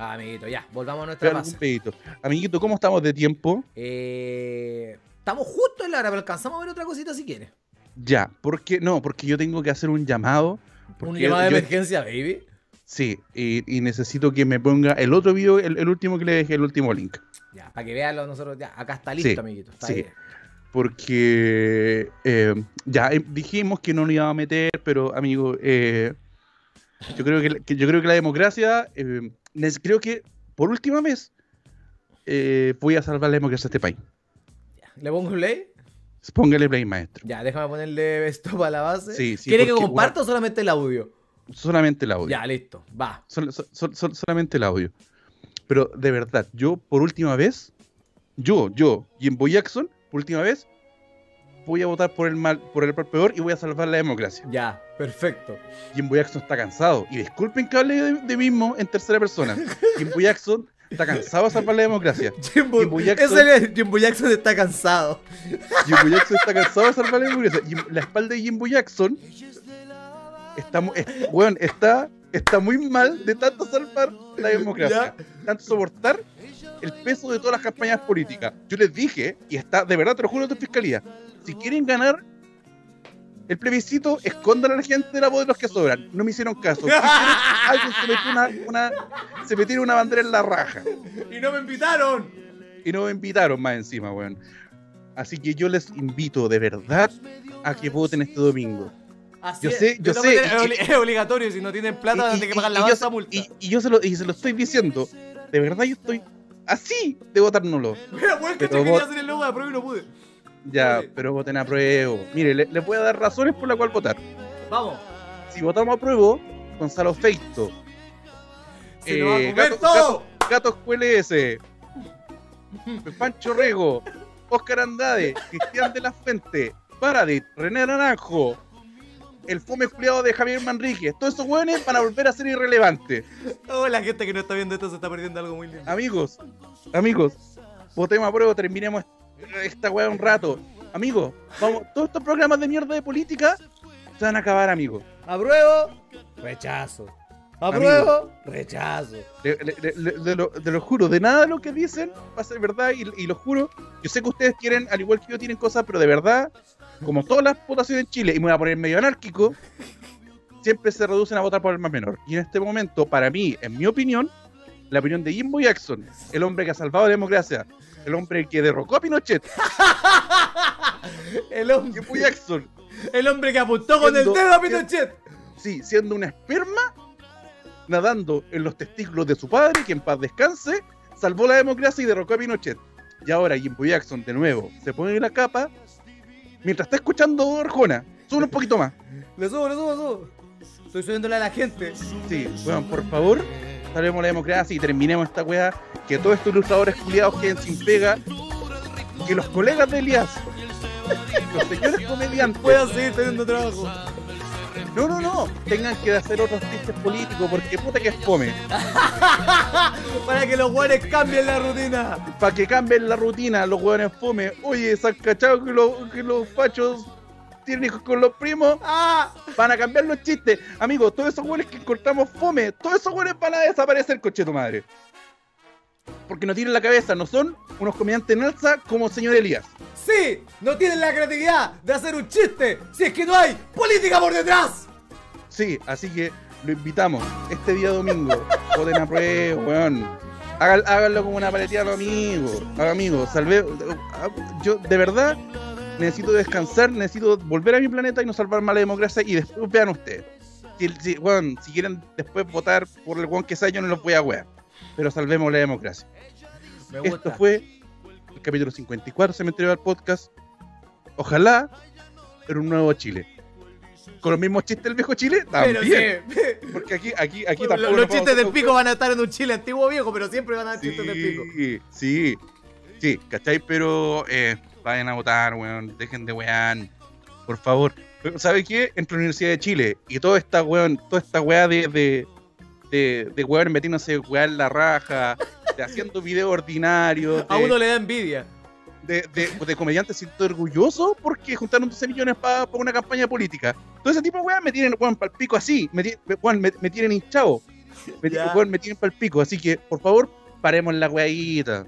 Ah, amiguito, ya, volvamos a nuestra base. algún videito. Amiguito, ¿cómo estamos de tiempo? Eh, estamos justo en la hora, pero alcanzamos a ver otra cosita si quieres. Ya, porque no, porque yo tengo que hacer un llamado. Un llamado de yo- emergencia, baby. Sí, y, y necesito que me ponga el otro video, el, el último que le dejé, el último link. Ya, para que veanlo nosotros. Ya, acá está listo, Sí, amiguito. Está sí. bien. Porque eh, ya eh, dijimos que no nos íbamos a meter, pero amigo, eh, yo creo que, que- yo creo que la democracia, eh, creo que por última vez eh, voy a salvar la democracia de este país. ¿Le pongo play? Póngale play, maestro. Ya, déjame ponerle esto para la base. Sí, sí, ¿Quiere que comparta o solamente el audio? Solamente el audio. Ya, listo. Va. Sol- sol- sol- sol- solamente el audio. Pero de verdad, yo por última vez, yo, yo, Jimbo Jackson, por última vez, voy a votar por el mal, por el peor y voy a salvar la democracia. Ya, perfecto. Jimbo Jackson está cansado. Y disculpen que hable de, de mismo en tercera persona. Jimbo Jackson está cansado de salvar la democracia. Jimbo, Jimbo Jackson- ese es- Jimbo Jackson está cansado. Jimbo Jackson está cansado de salvar la democracia. Jim- la espalda de Jimbo Jackson está, es- weón, está, está muy mal de tanto salvar la democracia. Tanto soportar el peso de todas las campañas políticas. Yo les dije, y está, de verdad te lo juro de tu fiscalía, si quieren ganar el plebiscito, escondan a la gente de la voz de los que sobran. No me hicieron caso. Alguien se metió una, una, se metió una bandera en la raja. Y no me invitaron. Y no me invitaron más encima, weón. Así que yo les invito de verdad a que voten este domingo. Así Yo es. sé- yo sé, Es, obli- es obligatorio. Si no tienen plata, a tener que pagar la y yo multa. y- y yo se lo, y se lo estoy diciendo. De verdad yo estoy así de votárnoslo. Mira, weón, que pero quería hacer el logo de prueba y no pude. Ya, pero voten a prueba. Mire, le- voy a dar razones por la cual votar. Vamos. Si votamos a prueba, Gonzalo Feito, Se nos va a Eh, comer gato- todo. Gato QLS, Pancho Rego, Oscar Andade, Cristian de la Fuente, Paradit, René Naranjo, el fome culiado de Javier Manríquez. Todos esos hueones van a volver a ser irrelevantes. Oh, la gente que no está viendo esto se está perdiendo algo muy lindo. Amigos, amigos, votemos a prueba, terminemos esta weá un rato. Amigos, vamos, todos estos programas de mierda de política se van a acabar, amigos. Apruebo. Rechazo. Apruebo. Rechazo. Le- le- le- le- de, lo, de lo juro, de nada de lo que dicen va a ser verdad y, y lo juro. Yo sé que ustedes quieren, al igual que yo, tienen cosas, pero de verdad, como todas las votaciones en Chile, y me voy a poner medio anárquico, siempre se reducen a votar por el más menor. Y en este momento, para mí, en mi opinión, la opinión de Jimbo Jackson, el hombre que ha salvado la democracia, el hombre que derrocó a Pinochet, El hombre, Jimbo Jackson, el hombre que apuntó con el dedo a Pinochet. sí, siendo una esperma, nadando en los testículos de su padre, que en paz descanse, salvó la democracia y derrocó a Pinochet. Y ahora Jimbo Jackson, de nuevo, se pone la capa mientras está escuchando Arjona. Sube un poquito más. Le subo, le subo, le subo. Estoy subiéndole a la gente. Sí, bueno, por favor, salvemos la democracia y terminemos esta weá. Que todos estos ilustradores culiados queden sin pega. Que los colegas de Elías, los señores comediantes, Puedo seguir teniendo trabajo. No, no, no, tengan que hacer otros chistes políticos porque puta que es fome. Para que los guanes cambien la rutina. para que cambien la rutina, los hueones fome. Oye, ¿se han cachado que, los- que los fachos tienen hijos con los primos? ¡Ah! Van a cambiar los chistes. Amigos, todos esos hueones que encontramos fome, todos esos hueones van a desaparecer, coche tu madre. Porque no tienen la cabeza, no son unos comediantes en alza como el señor Elías. ¡Sí! No tienen la creatividad de hacer un chiste si es que no hay política por detrás. Sí, así que lo invitamos este día domingo. Voten a prueba, weón. Hágan- háganlo como una paletilla a los amigos. A los amigos, salve. Yo, de verdad, necesito descansar, necesito volver a mi planeta y no salvar más la democracia. Y después vean ustedes. Si, si, weón, si quieren después votar por el weón que sea, yo no los voy a wear. Pero salvemos la democracia. Me Esto fue el capítulo 54 Cementerio del Podcast. Ojalá en un nuevo Chile. Con los mismos chistes del viejo Chile, Pero también. sí. Porque aquí, aquí, aquí Los, tampoco. los chistes del pico van a estar en un chile antiguo viejo, pero siempre van a dar Sí, chistes del pico. sí, sí, ¿cachai? Pero eh, vayan a votar, weón. Dejen de weón. Por favor. ¿Sabe qué? Entre la Universidad de Chile y toda esta weón, toda esta weá de, de, de, de weón metiéndose weá en la raja, de haciendo videos ordinarios, A uno le da envidia. de, de, de comediantes siento orgulloso porque juntaron 12 millones para una campaña política. Todo ese tipo de weas me tienen weón pal pico así, me, weón, me, me tienen hinchado. Me, weón, me tienen pal pico. Así que, por favor, paremos la weadita.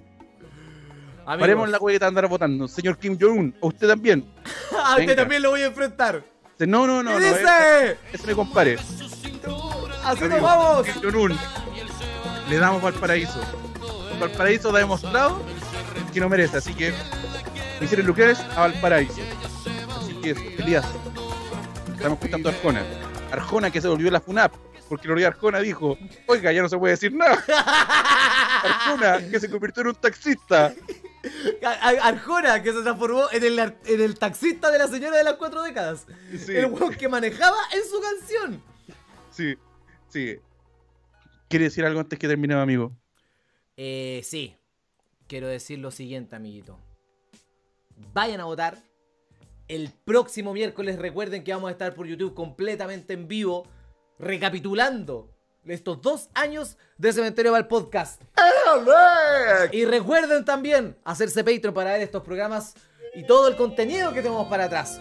Amigos, Paremos la weadita de andar votando. Señor Kim Jong-un, a usted también. a usted también lo voy a enfrentar. No, no, no, ¿Qué no. dice? Ese me compare. ¡Así nos vamos! Le damos Valparaíso. Valparaíso ha demostrado que no merece, así que misiones nucleares a Valparaíso. Así que eso, Elías. Estamos escuchando a Arjona. Arjona que se volvió la FUNAP, porque Loría Arjona dijo, oiga, ya no se puede decir nada. Arjona que se convirtió en un taxista. Arjona, que se transformó en el, ar- en el taxista de la señora de las cuatro décadas. Sí. El weón que manejaba en su canción. Sí, sí. ¿Quiere decir algo antes que termine, amigo? Eh, sí. Quiero decir lo siguiente, amiguito. Vayan a votar. El próximo miércoles recuerden que vamos a estar por YouTube completamente en vivo, recapitulando estos dos años de Cementerio el Podcast. Y recuerden también hacerse Patreon para ver estos programas y todo el contenido que tenemos para atrás.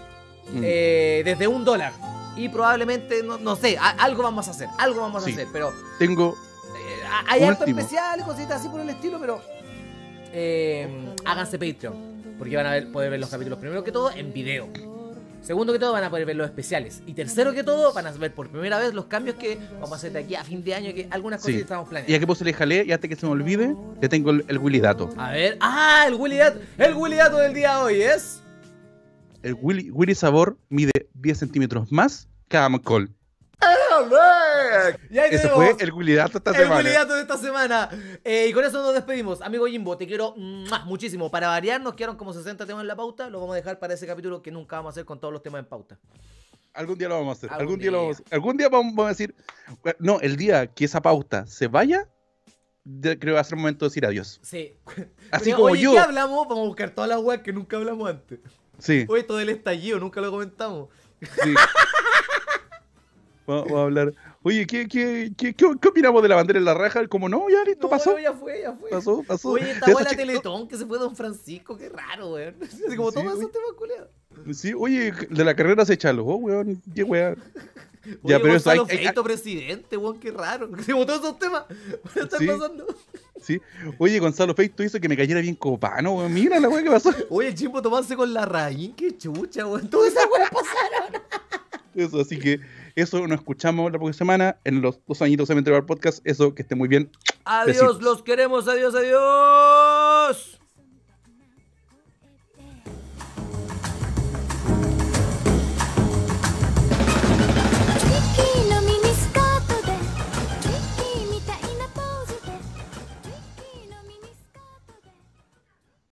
Mm. Eh, desde un dólar. Y probablemente, no, no sé, a- algo vamos a hacer, algo vamos Sí. a hacer, pero Tengo. eh, hay harto Último. especiales, cositas así por el estilo, pero eh, háganse Patreon, porque van a ver- poder ver los capítulos primero que todo en video. Segundo que todo van a poder ver los especiales. Y tercero que todo van a ver por primera vez los cambios que vamos a hacer de aquí a fin de año, que algunas cosas Sí. estamos Y a planeando. que puse le jalé, y antes que se me olvide, le tengo el, el Willy Dato. A ver, ah, el Willy Dato, el Willy Dato del día de hoy es... El Willy, Willy Sabor mide 10 centímetros más cada McCall. Y ahí Ese fue el Willy Dato esta el semana. Willy Dato de esta semana. Eh, y con eso nos despedimos. Amigo Jimbo, te quiero ¡mua! muchísimo. Para variar, nos quedaron como 60 temas en la pauta. Lo vamos a dejar para ese capítulo que nunca vamos a hacer con todos los temas en pauta. Algún día lo vamos a hacer. Algún Algún, día. lo vamos a hacer. Algún día vamos, a decir. No, el día que esa pauta se vaya, creo que va a ser el momento de decir adiós. Sí. Así Pero, como oye, yo. ¿qué hablamos? Vamos a buscar todas las weas que nunca hablamos antes. Sí, Oye, todo el estallido, nunca lo comentamos. sí. Vamos vamos a hablar. Oye, ¿qué, qué, qué, qué, qué opinamos de la bandera en la raja? Como no, ya listo, No, pasó. no, ya fue, ya fue. Pasó, pasó. Oye, esta chica- Teletón que se fue Don Francisco, qué raro, weón. Así como Sí, oye. esos temas culiados. Sí, oye, de la carrera se echa oh, weón. Qué weá. Oye, Ya, pero eso hay, Gonzalo hay- Feito, presidente, weón, qué raro. Como todos esos temas estar Sí. pasando. Sí. Oye, Gonzalo Feito hizo que me cayera bien copano, weón. Mira la weá que pasó. Oye, el chimpo tomarse con la raíz, qué chucha, weón. Todas esas weas pasaron. Eso, así que eso nos escuchamos la próxima semana en los dos añitos de Cementerio Podcast. Eso, que esté muy bien. Adiós, Besitos. los queremos, adiós, adiós.